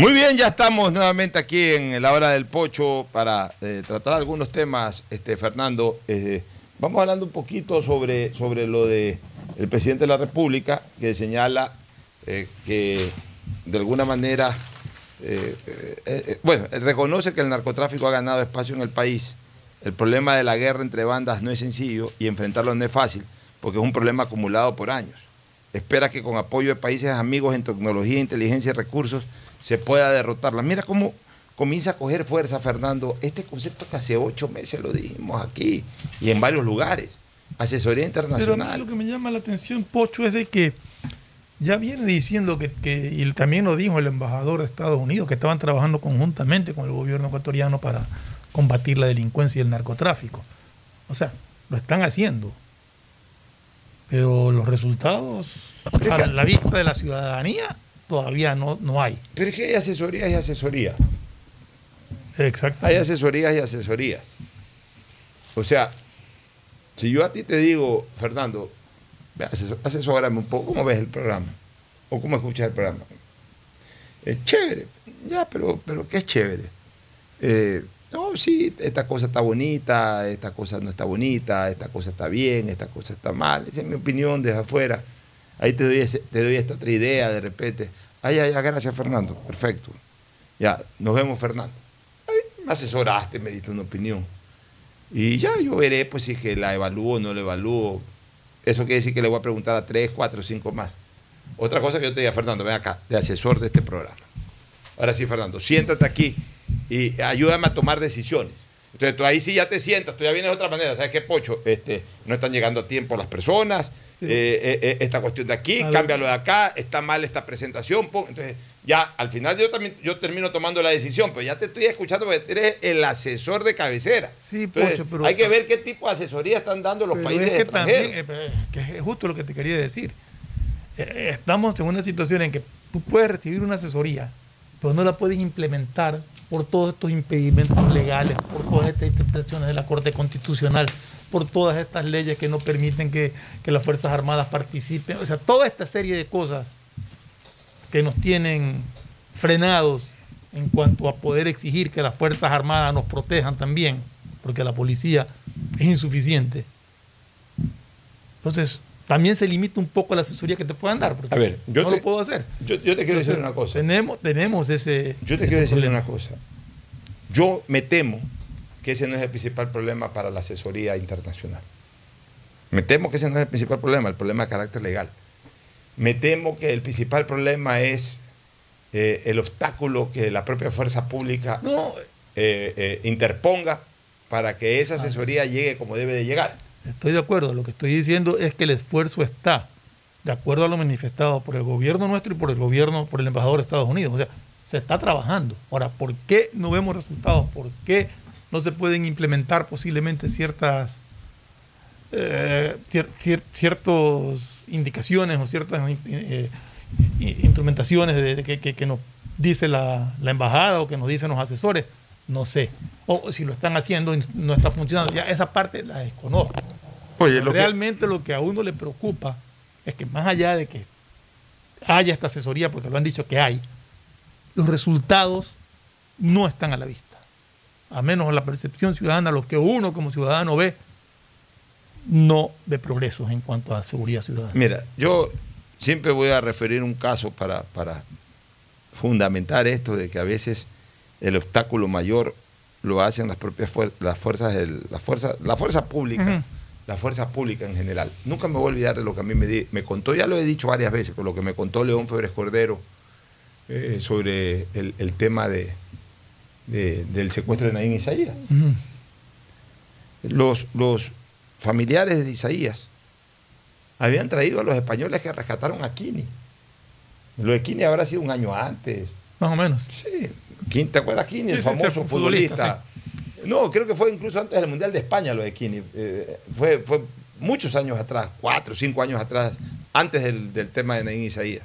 Speaker 1: Muy bien, ya estamos nuevamente aquí en la hora del pocho para eh, tratar algunos temas, este, Fernando. Eh, vamos hablando un poquito sobre, sobre lo de el presidente de la República, que señala eh, que de alguna manera, eh, bueno, reconoce que el narcotráfico ha ganado espacio en el país. El problema de la guerra entre bandas no es sencillo y enfrentarlo no es fácil, porque es un problema acumulado por años. Espera que con apoyo de países amigos en tecnología, inteligencia y recursos se pueda derrotarla. Mira cómo comienza a coger fuerza, Fernando, este concepto que hace ocho meses lo dijimos aquí y en varios lugares. Asesoría
Speaker 9: Pero a mí
Speaker 1: internacional.
Speaker 9: lo que me llama la atención, Pocho, es de que ya viene diciendo que, que- y también lo dijo el embajador de Estados Unidos, que estaban trabajando conjuntamente con el gobierno ecuatoriano para combatir la delincuencia y el narcotráfico. O sea, lo están haciendo. Pero los resultados, a la vista de la ciudadanía, todavía no, no hay.
Speaker 1: Pero es que hay asesorías y asesorías.
Speaker 9: Exacto.
Speaker 1: Hay asesorías y asesorías. O sea, si yo a ti te digo, Fernando, asesórame un poco, ¿cómo ves el programa? ¿O cómo escuchas el programa? Es chévere, ya, pero, pero ¿qué es chévere? Eh, no, sí, esta cosa está bonita, esta cosa no está bonita, esta cosa está bien, esta cosa está mal. Esa es mi opinión desde afuera. Ahí te doy, ese- doy esta otra idea de repente. Ay, ay, gracias Fernando, perfecto. Ya, nos vemos Fernando. Ay, me asesoraste, me diste una opinión. Y ya yo veré pues si que la evalúo o no la evalúo. Eso quiere decir que le voy a preguntar a tres, cuatro, cinco más. Otra cosa que yo te diga, Fernando, ven acá, de asesor de este programa. Ahora sí, Fernando, siéntate aquí y ayúdame a tomar decisiones. Entonces tú ahí sí ya te sientas, tú ya vienes de otra manera. ¿Sabes qué, Pocho? Este, no están llegando a tiempo las personas. Eh, eh, eh, esta cuestión de aquí, cámbialo de acá, está mal esta presentación. pon- Entonces, ya al final yo también yo termino tomando la decisión, pero ya te estoy escuchando porque eres el asesor de cabecera.
Speaker 9: Sí,
Speaker 1: Entonces,
Speaker 9: Pocho, pero-
Speaker 1: hay que ver qué tipo de asesoría están dando los países
Speaker 9: es que
Speaker 1: extranjeros.
Speaker 9: también, que es justo lo que te quería decir. Estamos en una situación en que tú puedes recibir una asesoría, pero no la puedes implementar por todos estos impedimentos legales, por todas estas interpretaciones de la Corte Constitucional, por todas estas leyes que no permiten que, que las Fuerzas Armadas participen. O sea, toda esta serie de cosas que nos tienen frenados en cuanto a poder exigir que las Fuerzas Armadas nos protejan también, porque la policía es insuficiente. Entonces, también se limita un poco la asesoría que te puedan dar, porque
Speaker 1: A ver, yo
Speaker 9: no
Speaker 1: te-
Speaker 9: lo puedo hacer.
Speaker 1: Yo, yo te quiero decir
Speaker 9: Entonces,
Speaker 1: una cosa.
Speaker 9: Tenemos, tenemos ese.
Speaker 1: Yo te
Speaker 9: ese
Speaker 1: quiero decir una cosa. Yo me temo que ese no es el principal problema para la asesoría internacional. Me temo que ese no es el principal problema, el problema de carácter legal. Me temo que el principal problema es eh, el obstáculo que la propia fuerza pública eh, eh, interponga para que esa asesoría llegue como debe de llegar.
Speaker 9: Estoy de acuerdo. Lo que estoy diciendo es que el esfuerzo está, de acuerdo a lo manifestado por el gobierno nuestro y por el gobierno, por el embajador de Estados Unidos. O sea, se está trabajando. Ahora, ¿por qué no vemos resultados? ¿Por qué no se pueden implementar posiblemente ciertas eh, cier- cier- ciertas indicaciones o ciertas eh, i- instrumentaciones de, de que, que- que nos dice la, la embajada o que nos dicen los asesores? No sé. O si lo están haciendo y no está funcionando. Ya esa parte la desconozco.
Speaker 1: Oye, que-
Speaker 9: realmente lo que a uno le preocupa es que más allá de que haya esta asesoría, porque lo han dicho que hay, los resultados no están a la vista. A menos la percepción ciudadana, lo que uno como ciudadano ve, no de progresos en cuanto a seguridad ciudadana.
Speaker 1: Mira, yo siempre voy a referir un caso para, para fundamentar esto de que a veces el obstáculo mayor lo hacen las propias fuer- las fuerzas del- la fuerza la fuerza pública
Speaker 9: Ujú.
Speaker 1: la fuerza pública en general nunca me voy a olvidar de lo que a mí me, di- me contó ya lo he dicho varias veces con lo que me contó León Febres Cordero eh, sobre el, el tema de, de- del secuestro de Naín Isaías los, los familiares de Isaías habían traído a los españoles que rescataron a Kini. Lo de Kini habrá sido un año antes.
Speaker 9: Más o menos.
Speaker 1: Sí. ¿Quién te acuerdas Kini,
Speaker 9: Sí,
Speaker 1: el
Speaker 9: sí, sí,
Speaker 1: famoso
Speaker 9: futbolista,
Speaker 1: futbolista? No, creo que fue incluso antes del Mundial de España lo de Kini. Eh, fue, fue muchos años atrás, cuatro, cinco años atrás, antes del, del tema de Naín Isaías.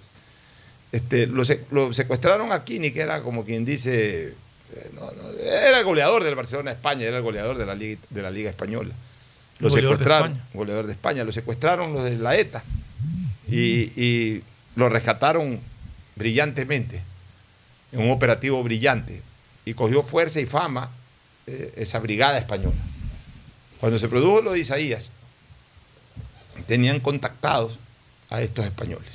Speaker 1: Este, lo, lo secuestraron a Kini, que era como quien dice, no, no, era el goleador del Barcelona España, era el goleador de la Liga, de la Liga Española. Lo
Speaker 9: Goleador
Speaker 1: secuestraron, goleador de España, lo secuestraron los de la ETA y, y lo rescataron brillantemente. en un operativo brillante y cogió fuerza y fama eh, esa brigada española. Cuando se produjo lo de Isaías, tenían contactados a estos españoles.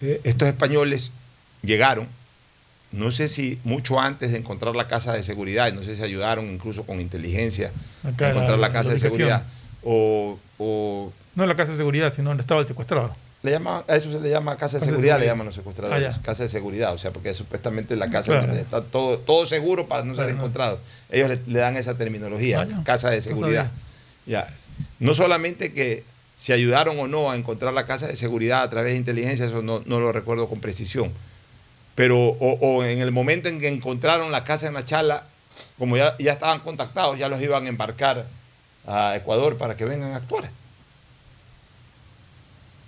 Speaker 1: Eh, estos españoles llegaron, no sé si mucho antes de encontrar la casa de seguridad, no sé si ayudaron incluso con inteligencia
Speaker 9: Acá
Speaker 1: a encontrar
Speaker 9: la-
Speaker 1: la, casa
Speaker 9: la
Speaker 1: de seguridad, o, o
Speaker 9: No la casa de seguridad, sino donde estaba el secuestrado.
Speaker 1: le llama, a eso se le llama casa de
Speaker 9: Casa de
Speaker 1: seguridad, le llaman los secuestradores.
Speaker 9: Ah,
Speaker 1: casa de seguridad, o sea, porque es supuestamente la casa
Speaker 9: Claro.
Speaker 1: donde está todo, todo seguro para no ser encontrado. Ellos le, le dan esa terminología,
Speaker 9: Ah, ya.
Speaker 1: casa de
Speaker 9: No
Speaker 1: seguridad. Ya. No solamente que si ayudaron o no a encontrar la casa de seguridad a través de inteligencia, eso no, no lo recuerdo con precisión. Pero, o, en el momento en que encontraron la casa en la chala, como ya, ya estaban contactados, ya los iban a embarcar a Ecuador para que vengan a actuar.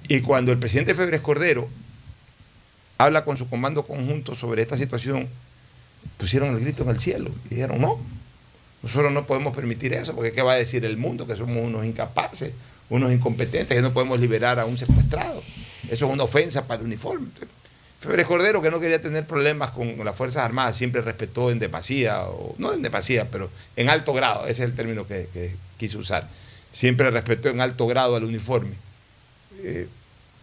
Speaker 1: Y cuando el presidente Febres Cordero habla con su comando conjunto sobre esta situación, pusieron el grito en el cielo y dijeron, no, nosotros no podemos permitir eso, porque ¿qué va a decir el mundo? Que somos unos incapaces, unos incompetentes, que no podemos liberar a un secuestrado. Eso es una ofensa para el uniforme. Febres Cordero, que no quería tener problemas con las Fuerzas Armadas, siempre respetó en demasía, o no en demasía, pero en alto grado, ese es el término que, que quise usar. Siempre respetó en alto grado al uniforme. Eh,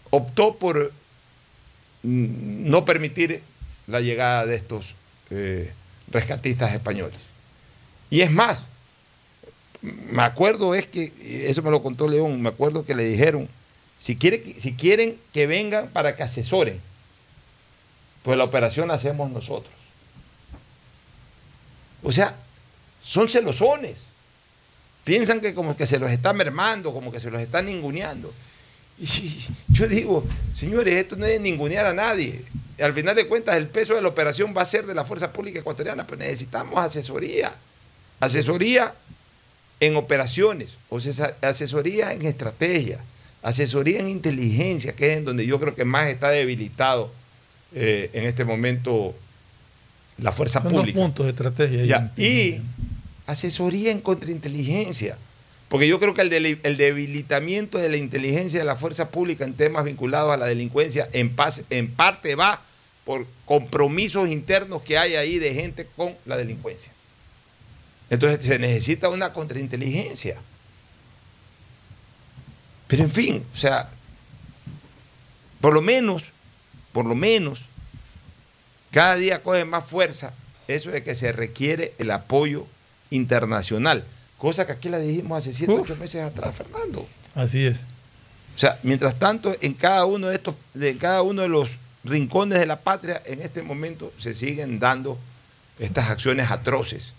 Speaker 1: optó por mm, no permitir la llegada de estos eh, rescatistas españoles. Y es más, me acuerdo es que, eso me lo contó León, me acuerdo que le dijeron, si, quiere, si quieren que vengan para que asesoren, pues la operación la hacemos nosotros. O sea, son celosones. Piensan que como que se los está mermando, como que se los está ninguneando. Y [LAUGHS] yo digo, señores, esto no es ningunear a nadie. Al final de cuentas, el peso de la operación va a ser de la Fuerza Pública Ecuatoriana, pero necesitamos asesoría. Asesoría en operaciones, o sea, asesoría en estrategia, asesoría en inteligencia, que es en donde yo creo que más está debilitado eh, en este momento la fuerza
Speaker 9: Son dos
Speaker 1: pública.
Speaker 9: puntos de estrategia.
Speaker 1: Ya, Y asesoría en contrainteligencia. Porque yo creo que el debilitamiento de la inteligencia de la fuerza pública en temas vinculados a la delincuencia en, paz- en parte va por compromisos internos que hay ahí de gente con la delincuencia. Entonces se necesita una contrainteligencia. Pero en fin, o sea, por lo menos, por lo menos, cada día coge más fuerza eso de que se requiere el apoyo internacional, cosa que aquí la dijimos hace 7, 8 meses atrás, Fernando.
Speaker 9: Así es.
Speaker 1: O sea, mientras tanto, en cada uno de estos, de cada uno de los rincones de la patria, en este momento se siguen dando estas acciones atroces.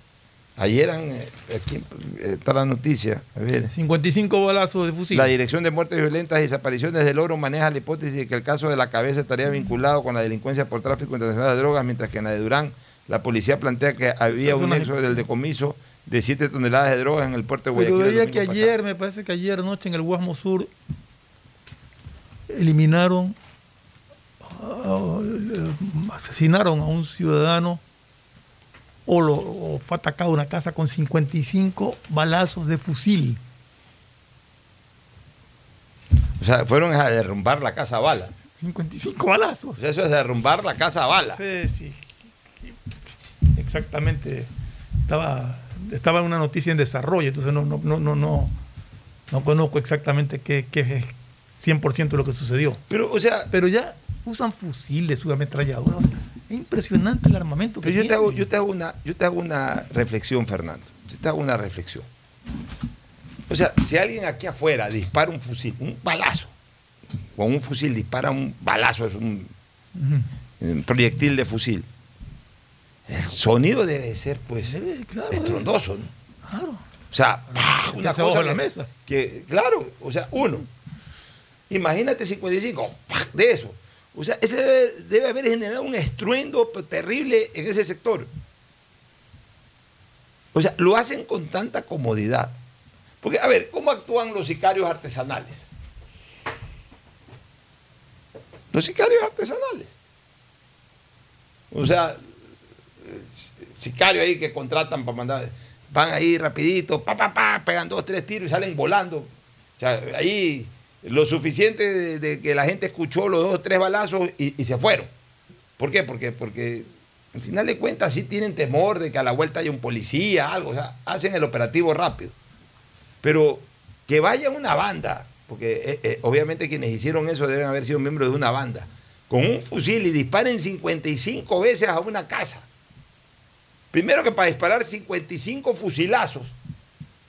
Speaker 1: Ayer, eh, aquí está la noticia, a ver.
Speaker 9: 55 balazos de fusil.
Speaker 1: La Dirección de Muertes Violentas y Desapariciones del Oro maneja la hipótesis de que el caso de la cabeza estaría vinculado con la delincuencia por tráfico internacional de drogas, mientras que en la de Durán la policía plantea que había un nexo del decomiso de 7 toneladas de drogas en el puerto de
Speaker 9: Pero
Speaker 1: Guayaquil. el
Speaker 9: veía que
Speaker 1: pasado.
Speaker 9: ayer, me parece que ayer noche en el Guasmo Sur eliminaron, ah, asesinaron a un ciudadano o, lo, o fue atacado una casa con 55 balazos de fusil.
Speaker 1: O sea, fueron a derrumbar la casa a bala.
Speaker 9: 55 balazos.
Speaker 1: O sea, eso es derrumbar la casa a bala.
Speaker 9: Sí, sí. Exactamente. Estaba, estaba una noticia en desarrollo, entonces no, no, no, no, no, no conozco exactamente qué, qué es 100% lo que sucedió.
Speaker 1: Pero, o sea.
Speaker 9: Pero ya usan fusiles, usan ametralladoras. Es impresionante el armamento que
Speaker 1: Pero yo te, hago, yo, te hago una, yo te hago una reflexión, Fernando. Yo te hago una reflexión. O sea, si alguien aquí afuera dispara un fusil, un balazo, con un fusil dispara un balazo, es un, proyectil de fusil, el sonido debe ser, pues, estrondoso, ¿no?
Speaker 9: Claro.
Speaker 1: O sea, ¡pah! una cosa
Speaker 9: de la
Speaker 1: que-
Speaker 9: mesa.
Speaker 1: que, claro, o sea, uno. Imagínate 55 ¡pah! de eso. O sea, ese debe, haber generado un estruendo terrible en ese sector. O sea, lo hacen con tanta comodidad. Porque, a ver, ¿cómo actúan los sicarios artesanales? Los sicarios artesanales. O sea, eh, sicarios ahí que contratan para mandar, van ahí rapidito, pa, pa, pa, pegan dos, tres tiros y salen volando. O sea, ahí lo suficiente de, que la gente escuchó los dos, tres balazos y, y se fueron. ¿Por qué? Porque, porque al final de cuentas sí tienen temor de que a la vuelta haya un policía, algo, o sea, hacen el operativo rápido. Pero que vaya una banda, porque eh, eh, obviamente quienes hicieron eso deben haber sido miembros de una banda, con un fusil y disparen 55 veces a una casa. Primero que para disparar 55 fusilazos,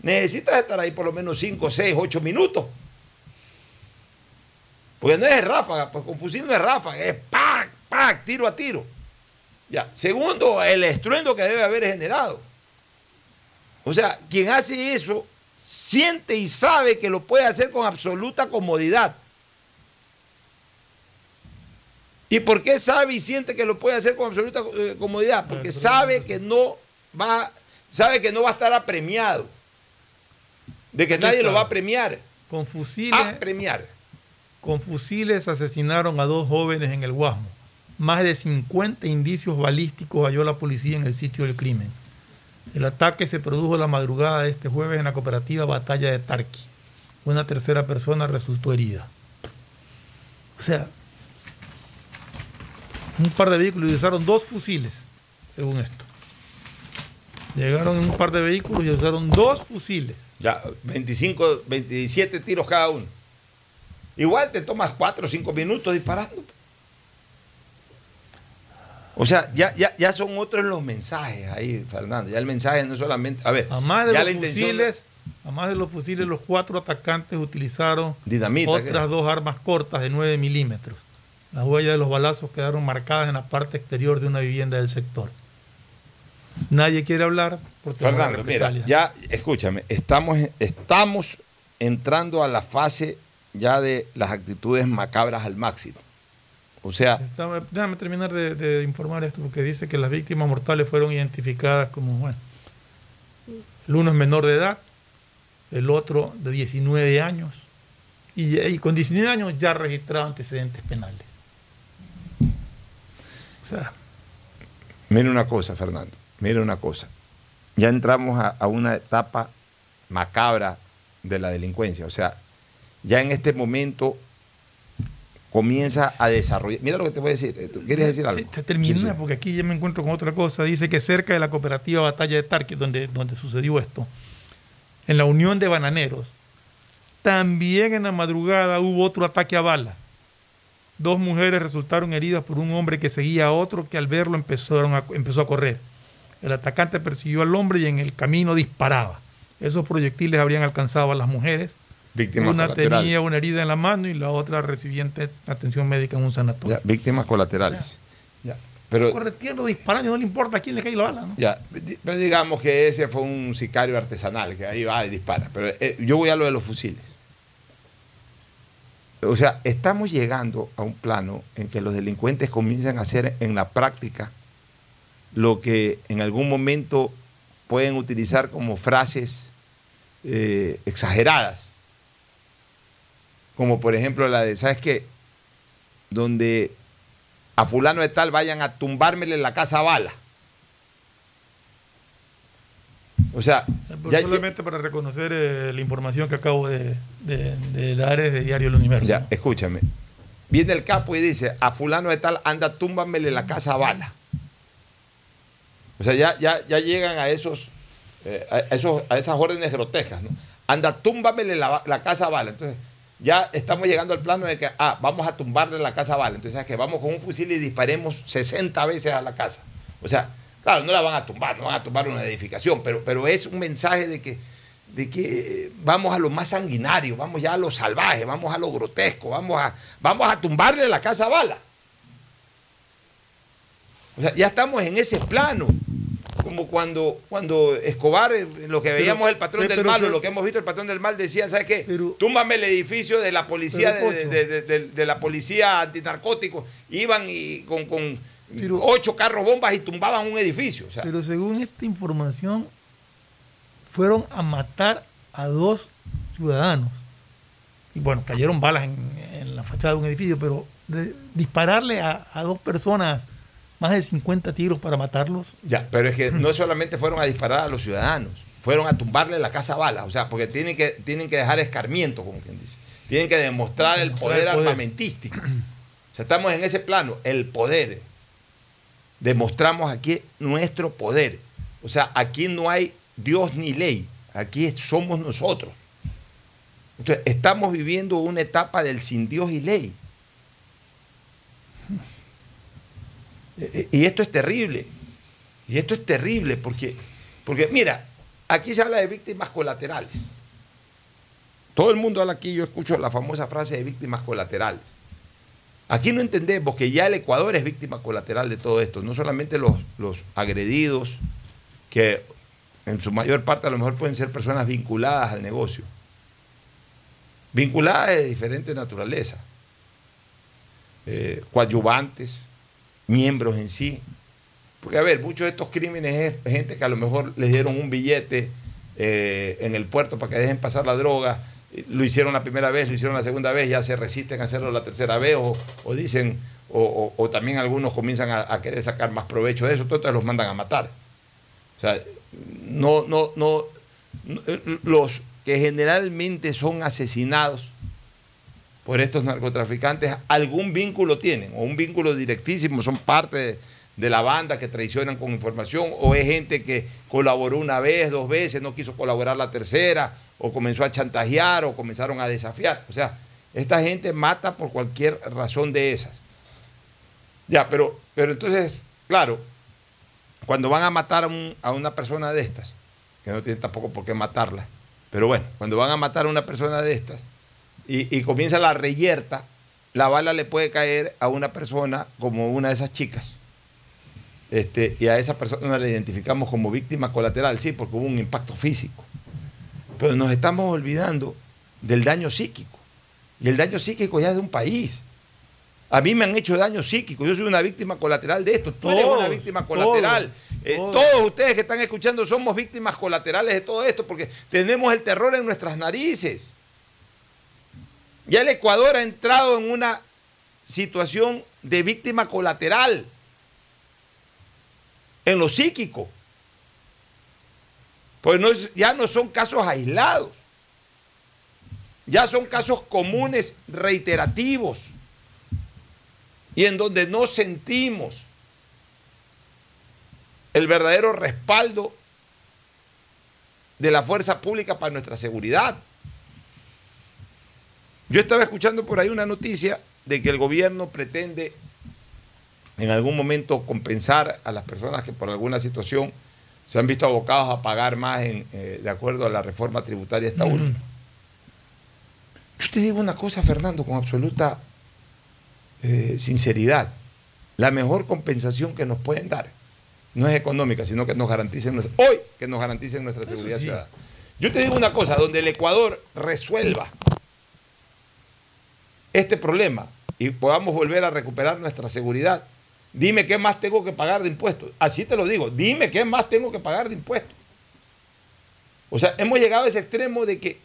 Speaker 1: necesitas estar ahí por lo menos 5, 6, 8 minutos. Porque no es ráfaga, pues con fusil no es ráfaga, es ¡pac! ¡pac! tiro a tiro. Ya. Segundo, el estruendo que debe haber generado. O sea, quien hace eso siente y sabe que lo puede hacer con absoluta comodidad. ¿Y por qué sabe y siente que lo puede hacer con absoluta eh, comodidad? Porque sabe que no va, sabe que no va a estar apremiado. De que nadie lo va a premiar.
Speaker 9: Con fusiles.
Speaker 1: A premiar.
Speaker 9: Con fusiles asesinaron a dos jóvenes en el Guasmo. Más de 50 indicios balísticos halló la policía en el sitio del crimen. El ataque se produjo la madrugada de este jueves en la cooperativa Batalla de Tarqui. Una tercera persona resultó herida. O sea, un par de vehículos y usaron dos fusiles, según esto. Llegaron un par de vehículos y usaron dos fusiles.
Speaker 1: Ya, 25, 27 tiros cada uno. Igual te tomas 4 o 5 minutos disparando. O sea, ya, ya, ya son otros los mensajes ahí, Fernando. Ya el mensaje no es solamente. A ver,
Speaker 9: Además de,
Speaker 1: ya
Speaker 9: los,
Speaker 1: la
Speaker 9: fusiles, además de los fusiles, los cuatro atacantes utilizaron
Speaker 1: Dinamita,
Speaker 9: otras dos armas cortas de 9 milímetros. Las huellas de los balazos quedaron marcadas en la parte exterior de una vivienda del sector. Nadie quiere hablar porque
Speaker 1: Fernando, mira, ya escúchame, estamos, estamos entrando a la fase ya de las actitudes macabras al máximo. O sea,
Speaker 9: Déjame, déjame terminar de, de informar esto, porque dice que las víctimas mortales fueron identificadas como, bueno, el uno es menor de edad, el otro de 19 años, y, y con 19 años ya registrado antecedentes penales. O sea,
Speaker 1: mire una cosa, Fernando, mire una cosa. Ya entramos a, a una etapa macabra de la delincuencia. O sea, ya en este momento comienza a desarrollar. Mira lo que te voy a decir. ¿Tú ¿Quieres decir algo?
Speaker 9: se termina,
Speaker 1: Sí, sí.
Speaker 9: porque aquí ya me encuentro con otra cosa. Dice que cerca de la cooperativa Batalla de Tarqui, donde, donde sucedió esto, en la Unión de Bananeros, también en la madrugada hubo otro ataque a bala. Dos mujeres resultaron heridas por un hombre que seguía a otro que al verlo empezaron a- empezó a correr. El atacante persiguió al hombre y en el camino disparaba. Esos proyectiles habrían alcanzado a las mujeres.
Speaker 1: Víctimas
Speaker 9: una
Speaker 1: colaterales.
Speaker 9: tenía una herida en la mano y la otra recibiente atención médica en un sanatorio.
Speaker 1: Ya, víctimas colaterales. Ya, Pero,
Speaker 9: Correteando, disparando, no le importa a quién le cae la bala. ¿no?
Speaker 1: ya, pero digamos que ese fue un sicario artesanal, que ahí va y dispara. Pero eh, yo voy a lo de los fusiles. O sea, estamos llegando a un plano en que los delincuentes comienzan a hacer en la práctica lo que en algún momento pueden utilizar como frases eh, exageradas. Como por ejemplo la de, ¿sabes qué? Donde a fulano de tal vayan a tumbármele la casa a bala. O sea,
Speaker 9: Pero
Speaker 1: ya-
Speaker 9: solamente para reconocer eh, la información que acabo de, de- de dar es de Diario El Universo.
Speaker 1: Ya, escúchame. Viene el capo y dice, a fulano de tal, anda, túmbamele la casa a bala. O sea, ya, ya, ya llegan a esos, eh, a, esos, a esas órdenes grotescas, ¿no? Anda, túmbamele la, la casa a bala. Entonces, ya estamos llegando al plano de que, ah, vamos a tumbarle la casa a bala. Entonces, ¿sabes qué? Vamos con un fusil y disparemos 60 veces a la casa. O sea, claro, no la van a tumbar, no van a tumbar una edificación, pero, pero es un mensaje de que, de que vamos a lo más sanguinario, vamos ya a lo salvaje, vamos a lo grotesco, vamos a, vamos a tumbarle la casa a bala. O sea, ya estamos en ese plano. Como cuando, cuando Escobar, eh, lo que veíamos el patrón
Speaker 9: sí,
Speaker 1: del
Speaker 9: pero
Speaker 1: mal, o lo que hemos visto el patrón del mal, decían, ¿sabes qué? Túmbame el edificio de la policía,
Speaker 9: Pero,
Speaker 1: de,
Speaker 9: Pocho.
Speaker 1: de- de- de- de la policía antinarcóticos. Iban y con, con ocho carros bombas y tumbaban un edificio. O sea,
Speaker 9: Pero según esta información, fueron a matar a dos ciudadanos. Y bueno, cayeron balas en, en la fachada de un edificio, pero dispararle a, a dos personas más de 50 tiros para matarlos.
Speaker 1: Ya, pero es que no solamente fueron a disparar a los ciudadanos, fueron a tumbarle la casa a balas, o sea, porque tienen que, tienen que dejar escarmiento, como quien dice. Tienen que demostrar el
Speaker 9: Demostrar
Speaker 1: poder
Speaker 9: el poder.
Speaker 1: armamentístico. O sea, estamos en ese plano, el poder. demostramos aquí nuestro poder. O sea, aquí no hay Dios ni ley, aquí somos nosotros. Entonces, estamos viviendo una etapa del sin Dios y ley. Y esto es terrible. Y esto es terrible porque, porque, mira, aquí se habla de víctimas colaterales. Todo el mundo habla aquí, yo escucho la famosa frase de víctimas colaterales. Aquí no entendemos que ya el Ecuador es víctima colateral de todo esto, no solamente los, los agredidos, que en su mayor parte a lo mejor pueden ser personas vinculadas al negocio, vinculadas de diferente naturaleza, eh, coadyuvantes, miembros en sí. Porque, a ver, muchos de estos crímenes es gente que a lo mejor les dieron un billete eh, en el puerto para que dejen pasar la droga, lo hicieron la primera vez, lo hicieron la segunda vez, ya se resisten a hacerlo la tercera vez, o, dicen, o, también algunos comienzan a, querer sacar más provecho de eso, entonces los mandan a matar. O sea, no, no, no, los que generalmente son asesinados por estos narcotraficantes, algún vínculo tienen, o un vínculo directísimo, son parte de la banda que traicionan con información, o es gente que colaboró una vez, dos veces, no quiso colaborar la tercera, o comenzó a chantajear, o comenzaron a desafiar. O sea, esta gente mata por cualquier razón de esas. Ya, pero, pero entonces, claro, cuando van a matar a, una persona de estas, que no tienen tampoco por qué matarla, pero bueno, cuando van a matar a una persona de estas y, y comienza la reyerta, la bala le puede caer a una persona como una de esas chicas este, y a esa persona la identificamos como víctima colateral, sí, porque hubo un impacto físico. Pero nos estamos olvidando del daño psíquico. Y el daño psíquico ya es de un país. A mí me han hecho daño psíquico. Yo soy una víctima colateral de esto. Tú eres una víctima colateral. Eh, todos ustedes que están escuchando somos víctimas colaterales de todo esto porque tenemos el terror en nuestras narices. Ya el Ecuador ha entrado en una situación de víctima colateral en lo psíquico. Pues ya no son casos aislados, ya son casos comunes, reiterativos, y en donde no sentimos el verdadero respaldo de la fuerza pública para nuestra seguridad. Yo estaba escuchando por ahí una noticia de que el gobierno pretende en algún momento compensar a las personas que por alguna situación se han visto abocados a pagar más eh, de acuerdo a la reforma tributaria esta última. Yo te digo una cosa, Fernando, con absoluta eh, sinceridad. La mejor compensación que nos pueden dar no es económica, sino que nos garanticen hoy que nos garanticen nuestra seguridad ciudadana. Yo te digo una cosa, donde el Ecuador resuelva este problema y podamos volver a recuperar nuestra seguridad, Dime qué más tengo que pagar de impuestos. Así te lo digo. Dime qué más tengo que pagar de impuestos. O sea, hemos llegado a ese extremo de que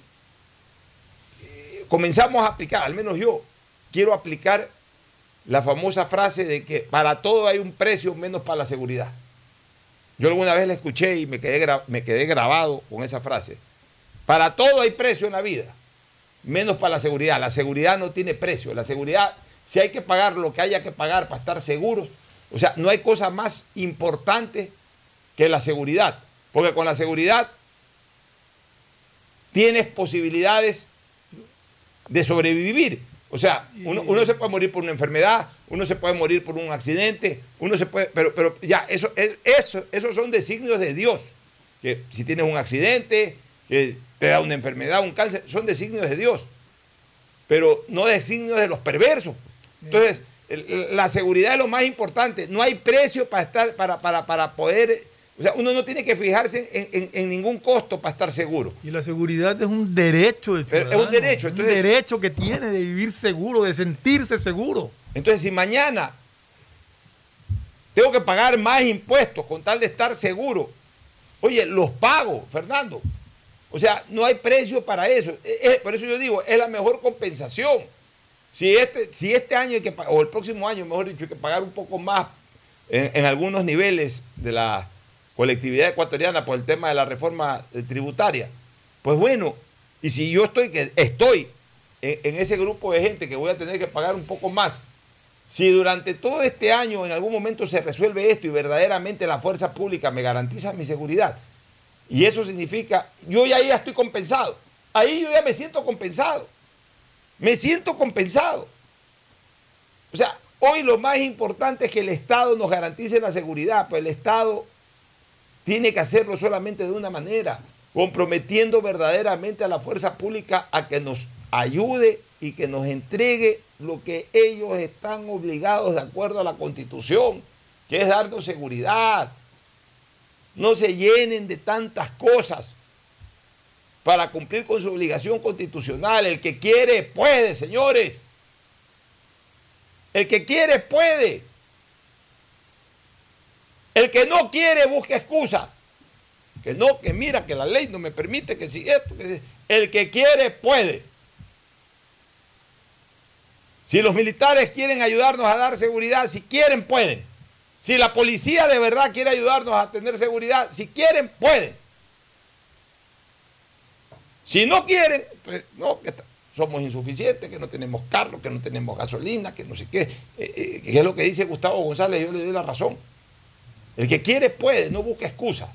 Speaker 1: eh, comenzamos a aplicar, al menos yo quiero aplicar la famosa frase de que para todo hay un precio menos para la seguridad. Yo alguna vez la escuché y me quedé, me quedé grabado con esa frase. Para todo hay precio en la vida, menos para la seguridad. La seguridad no tiene precio. La seguridad, si hay que pagar lo que haya que pagar para estar seguros, o sea, no hay cosa más importante que la seguridad, porque con la seguridad tienes posibilidades de sobrevivir. O sea, uno, se puede morir por una enfermedad, uno se puede morir por un accidente, uno se puede, pero, pero ya, eso, eso, esos son designios de Dios. Que si tienes un accidente, que te da una enfermedad, un cáncer, son designios de Dios. Pero no designios de los perversos. Entonces, la seguridad es lo más importante. No hay precio para estar, para, para, para poder. O sea, uno no tiene que fijarse en, ningún costo para estar seguro.
Speaker 9: Y la seguridad es un derecho del
Speaker 1: Es un derecho.
Speaker 9: un derecho que tiene de vivir seguro, de sentirse seguro.
Speaker 1: Entonces, si mañana tengo que pagar más impuestos con tal de estar seguro, oye, los pago, Fernando. O sea, no hay precio para eso. por eso yo digo, es la mejor compensación. Si este, si este año hay que, o el próximo año, mejor dicho, hay que pagar un poco más en, algunos niveles de la colectividad ecuatoriana por el tema de la reforma eh, tributaria, pues bueno, y si yo estoy, que estoy en, ese grupo de gente que voy a tener que pagar un poco más, Si durante todo este año en algún momento se resuelve esto y verdaderamente la fuerza pública me garantiza mi seguridad, y eso significa, yo ya, ya estoy compensado, ahí yo ya me siento compensado, me siento compensado. O sea, hoy lo más importante es que el Estado nos garantice la seguridad, pues el Estado tiene que hacerlo solamente de una manera, comprometiendo verdaderamente a la fuerza pública a que nos ayude y que nos entregue lo que ellos están obligados de acuerdo a la constitución, que es darnos seguridad. No se llenen de tantas cosas para cumplir con su obligación constitucional. El que quiere puede, señores. El que quiere puede. El que no quiere busca excusa. Que no, que mira, que la ley no me permite que si esto, que el que quiere puede. Si los militares quieren ayudarnos a dar seguridad, si quieren, pueden. Si la policía de verdad quiere ayudarnos a tener seguridad, si quieren, pueden. Si no quieren, pues no, que somos insuficientes, que no tenemos carro, que no tenemos gasolina, que no sé qué. Eh, eh, que es lo que dice Gustavo González, yo le doy la razón. El que quiere puede, no busca excusa.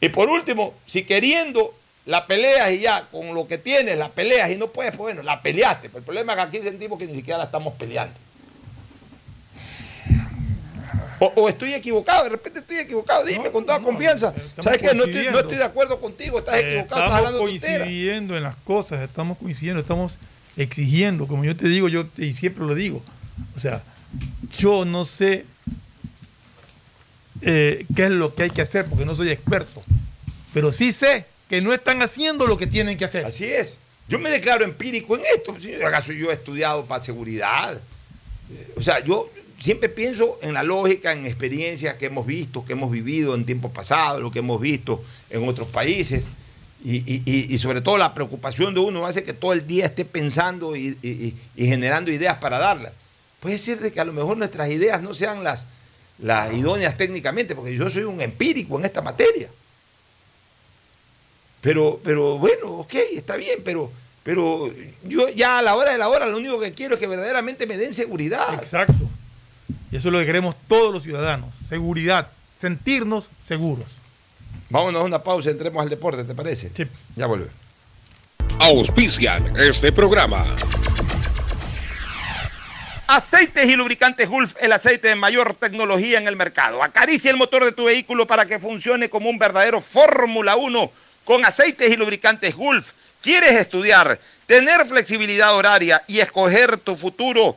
Speaker 1: Y por último, si queriendo la peleas y ya, con lo que tienes, la peleas y no puedes, pues bueno, la peleaste. Pero el problema es que aquí sentimos que ni siquiera la estamos peleando. O, estoy equivocado, de repente estoy equivocado, dime con toda confianza. ¿Sabes qué? No estoy, de acuerdo contigo, estás equivocado,
Speaker 9: estás hablando coincidiendo en las cosas, estamos coincidiendo, estamos exigiendo, como yo te digo, yo y siempre lo digo. O sea, yo no sé eh, qué es lo que hay que hacer, porque no soy experto. Pero sí sé que no están haciendo lo que tienen que hacer.
Speaker 1: Así es. Yo me declaro empírico en esto. ¿Acaso yo he estudiado para seguridad? O sea, yo siempre pienso en la lógica, en experiencias que hemos visto, que hemos vivido en tiempos pasados, lo que hemos visto en otros países. Y, sobre todo la preocupación de uno hace que todo el día esté pensando y, generando ideas para darlas. Puede ser de que a lo mejor nuestras ideas no sean las, las idóneas técnicamente, porque yo soy un empírico en esta materia. Pero, pero bueno, ok, está bien, pero, pero yo ya a la hora de la hora lo único que quiero es que verdaderamente me den seguridad.
Speaker 9: Exacto. Y eso es lo que queremos todos los ciudadanos, seguridad, sentirnos seguros.
Speaker 1: Vámonos a una pausa, entremos al deporte, ¿te parece?
Speaker 9: Sí.
Speaker 1: Ya vuelve.
Speaker 27: Auspician este programa.
Speaker 1: Aceites y lubricantes Gulf, el aceite de mayor tecnología en el mercado. Acaricia el motor de tu vehículo para que funcione como un verdadero Fórmula 1 con aceites y lubricantes Gulf. ¿Quieres estudiar, tener flexibilidad horaria y escoger tu futuro?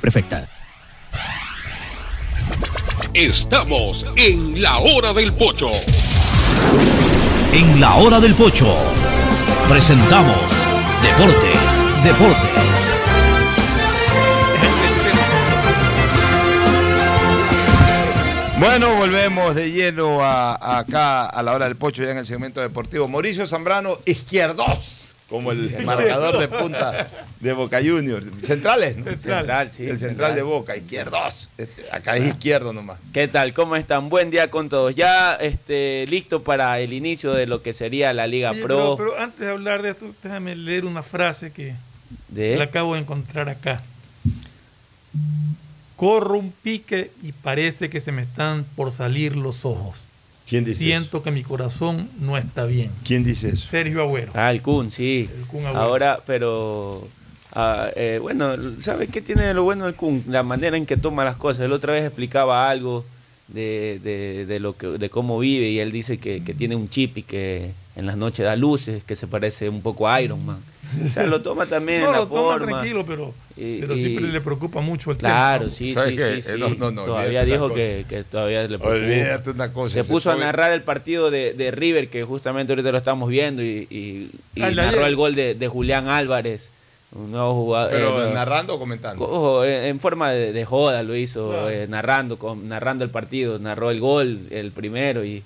Speaker 12: prefecta.
Speaker 27: Estamos en la hora del pocho.
Speaker 11: En la hora del pocho presentamos Deportes, Deportes.
Speaker 1: Bueno, volvemos de lleno a, acá a la hora del pocho ya en el segmento deportivo. Mauricio Zambrano, izquierdos, como el [LAUGHS] marcador de punta de Boca Juniors. Centrales, ¿no?
Speaker 28: Central, sí,
Speaker 1: El central,
Speaker 28: central.
Speaker 1: de Boca, izquierdos. Este, acá es izquierdo nomás.
Speaker 28: ¿Qué tal? ¿Cómo están? Buen día con todos. Ya este, listo para el inicio de lo que sería la Liga
Speaker 9: Oye,
Speaker 28: Pro.
Speaker 9: pero, pero antes de hablar de esto, déjame leer una frase que
Speaker 28: ¿De?
Speaker 9: la acabo de encontrar acá. Corro un pique y parece que se me están por salir los ojos.
Speaker 1: ¿Quién dice
Speaker 9: Siento que mi corazón no está bien.
Speaker 1: ¿Quién dice eso?
Speaker 9: Sergio Agüero.
Speaker 28: Ah, el Kun, sí.
Speaker 9: Kun Agüero.
Speaker 28: Ahora, pero. ah, eh, bueno, ¿sabes qué tiene de lo bueno el Kun? La manera en que toma las cosas. El otra vez explicaba algo de, de, de lo que, de cómo vive y él dice que, que tiene un chip y que en las noches da luces, que se parece un poco a Iron Man. [LAUGHS] O sea, lo toma también
Speaker 9: no,
Speaker 28: en la
Speaker 9: lo toma
Speaker 28: forma.
Speaker 9: tranquilo, pero,
Speaker 28: Y-
Speaker 9: pero
Speaker 28: y-
Speaker 9: siempre le preocupa mucho el
Speaker 28: Claro,
Speaker 9: tema.
Speaker 28: sí,
Speaker 1: ¿Sabes
Speaker 28: sí,
Speaker 1: qué?
Speaker 28: sí,
Speaker 1: Eh,
Speaker 28: sí.
Speaker 1: no, no, no,
Speaker 28: todavía dijo que, que todavía le preocupa.
Speaker 1: Olvídate una cosa.
Speaker 28: Se puso a narrar el partido de, de River, que justamente ahorita lo estamos viendo, y, narró el gol de, de Julián Álvarez, un nuevo jugador.
Speaker 1: Pero
Speaker 28: eh,
Speaker 1: narrando o comentando.
Speaker 28: Ojo, en, en forma de, de joda lo hizo, eh, narrando, con, narrando el partido, narró el gol, el primero y...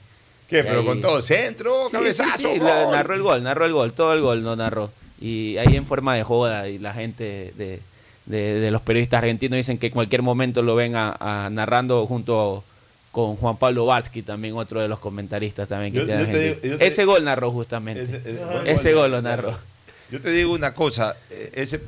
Speaker 1: ¿Qué?
Speaker 28: y
Speaker 1: Pero
Speaker 28: ahí-
Speaker 1: con todo, centro,
Speaker 28: Sí,
Speaker 1: cabezazo,
Speaker 28: sí, sí,
Speaker 1: gol.
Speaker 28: la- narró el gol, narró el gol, todo el gol no narró. Y ahí en forma de joda y la gente de, de- de los periodistas argentinos dicen que en cualquier momento lo ven a, a narrando junto con Juan Pablo Varsky, también otro de los comentaristas también que
Speaker 1: Yo-
Speaker 28: tiene
Speaker 1: yo te
Speaker 28: Argentina.
Speaker 1: digo- yo te-
Speaker 28: Ese gol narró justamente.
Speaker 1: Ese- ese- buen
Speaker 28: Ese
Speaker 1: gol.
Speaker 28: gol lo narró.
Speaker 1: Yo te digo una cosa, eh, ese...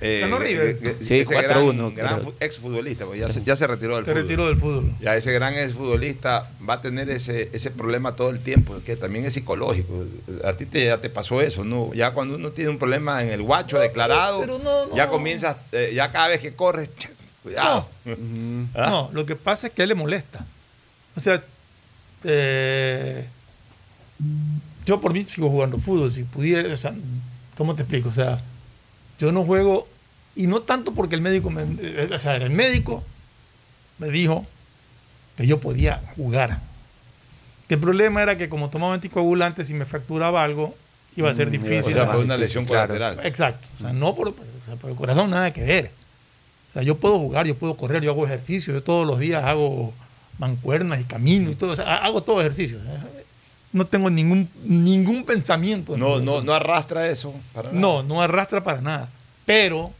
Speaker 1: eh,
Speaker 9: Ganó River.
Speaker 1: eh,
Speaker 28: Sí,
Speaker 1: ese
Speaker 28: 4-1,
Speaker 1: Gran, exfutbolista, pues ya se, ya se retiró del
Speaker 9: Se
Speaker 1: fútbol.
Speaker 9: retiró del fútbol.
Speaker 1: Ya ese gran exfutbolista va a tener ese, ese problema todo el tiempo, que también es psicológico. A ti te, ya te pasó eso, ¿no? Ya cuando uno tiene un problema en el guacho declarado,
Speaker 9: pero no, no.
Speaker 1: ya comienzas, eh, ya cada vez que corres, cuidado. [LAUGHS] ¿Ah?
Speaker 9: No, lo que pasa es que a él le molesta. O sea, eh, yo por mí sigo jugando fútbol. Si pudiera, o sea, ¿cómo te explico? O sea, yo no juego, y no tanto porque el médico me. eh, O sea, el médico me dijo que yo podía jugar. Que el problema era que como tomaba anticoagulantes, si me fracturaba algo, iba a ser
Speaker 1: Mm,
Speaker 9: difícil.
Speaker 1: o sea, por una lesión colateral.
Speaker 9: Exacto. O sea, no por, o sea, por el corazón nada que ver. O sea, yo puedo jugar, yo puedo correr, yo hago ejercicio, yo todos los días hago mancuernas y camino y todo, o sea, hago todo ejercicio. No tengo ningún, ningún pensamiento. en
Speaker 1: No, no, no arrastra eso. para nada.
Speaker 9: No, no arrastra para nada. Pero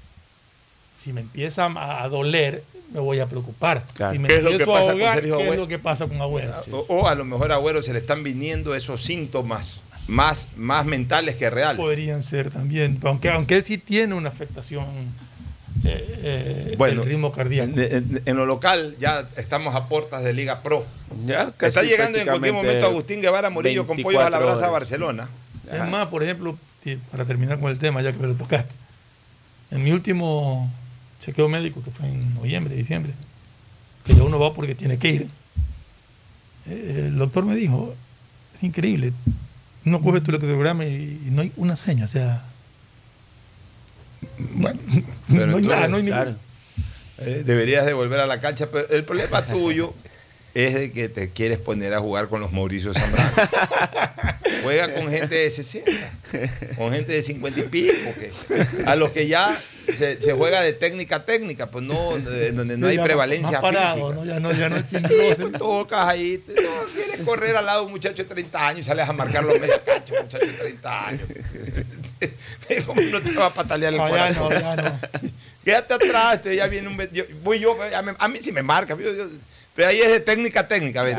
Speaker 9: si me empieza a, a doler, me voy a preocupar. Si me
Speaker 1: ¿Qué es lo que
Speaker 9: empiezo a
Speaker 1: pasa con
Speaker 9: ahogar, ¿qué es lo que pasa con Agüero?
Speaker 1: O, o a lo mejor a Agüero se le están viniendo esos síntomas más, más mentales que reales.
Speaker 9: Podrían ser también, aunque, aunque él sí tiene una afectación eh, eh,
Speaker 1: Bueno,
Speaker 9: del ritmo cardíaco.
Speaker 1: En, en- en lo local ya estamos a puertas de Liga Pro.
Speaker 28: Ya
Speaker 1: Está llegando en cualquier momento Agustín Guevara Murillo con pollos a la
Speaker 28: 24
Speaker 1: brasa a. Barcelona.
Speaker 9: Es más, por ejemplo, para terminar con el tema, ya que me lo tocaste, en mi último chequeo médico, que fue en noviembre, diciembre, que ya uno va porque tiene que ir, eh, el doctor me dijo, es increíble, uno coge tu electrocardiograma y, y no hay una seña, o sea...
Speaker 1: Bueno, [LAUGHS]
Speaker 9: no hay nada, no hay ningún-
Speaker 1: Eh, deberías de volver a la cancha, pero el problema [LAUGHS] tuyo es de que te quieres poner a jugar con los Mauricio Zambrano. [LAUGHS] Juega con gente de 60, con gente de 50 y pico, que- a los que ya se, se juega de técnica a técnica, pues no, [LAUGHS] de- donde no hay
Speaker 9: Ya
Speaker 1: prevalencia
Speaker 9: parado,
Speaker 1: física.
Speaker 9: ¿no? Ya no, ya no es sin roce.
Speaker 1: Tocas ahí, te- no, quieres correr al lado de un muchacho de 30 años y sales a marcar los media cancha, un muchacho de 30 años. [LAUGHS] ¿Cómo no te va a patalear el
Speaker 9: No, ya no, ya no. [LAUGHS]
Speaker 1: Quédate atrás, ya viene un... yo- voy yo, ya me- a mí sí me marca. yo- yo- pero ahí es de técnica a técnica, ¿ves?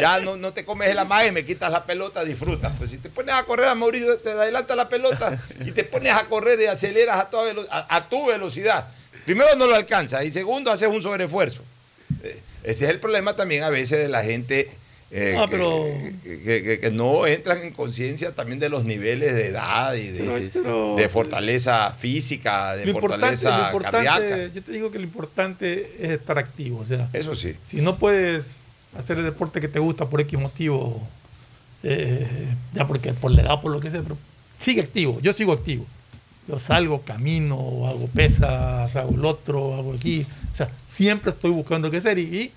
Speaker 1: Ya no, no te comes el amague, me quitas la pelota, disfrutas. Pues si te pones a correr a Mauricio, te adelanta la pelota y te pones a correr y aceleras a, toda velo- a, a tu velocidad. primero no lo alcanza y segundo haces un sobreesfuerzo. Eh, Ese es el problema también a veces de la gente eh,
Speaker 9: Ah,
Speaker 1: que-
Speaker 9: pero-
Speaker 1: que, que- que- que no entran en conciencia también de los niveles de edad y de,
Speaker 9: Pero- pero-
Speaker 1: de fortaleza física, de fortaleza cardíaca.
Speaker 9: yo te digo que lo importante es estar activo. O sea,
Speaker 1: Eso sí.
Speaker 9: si no puedes hacer el deporte que te gusta por X motivo, eh, ya porque por la edad, por lo que sea, pero sigue activo. Yo sigo activo. Yo salgo, camino, hago pesas, hago el otro, hago aquí. O sea, siempre estoy buscando qué hacer y, y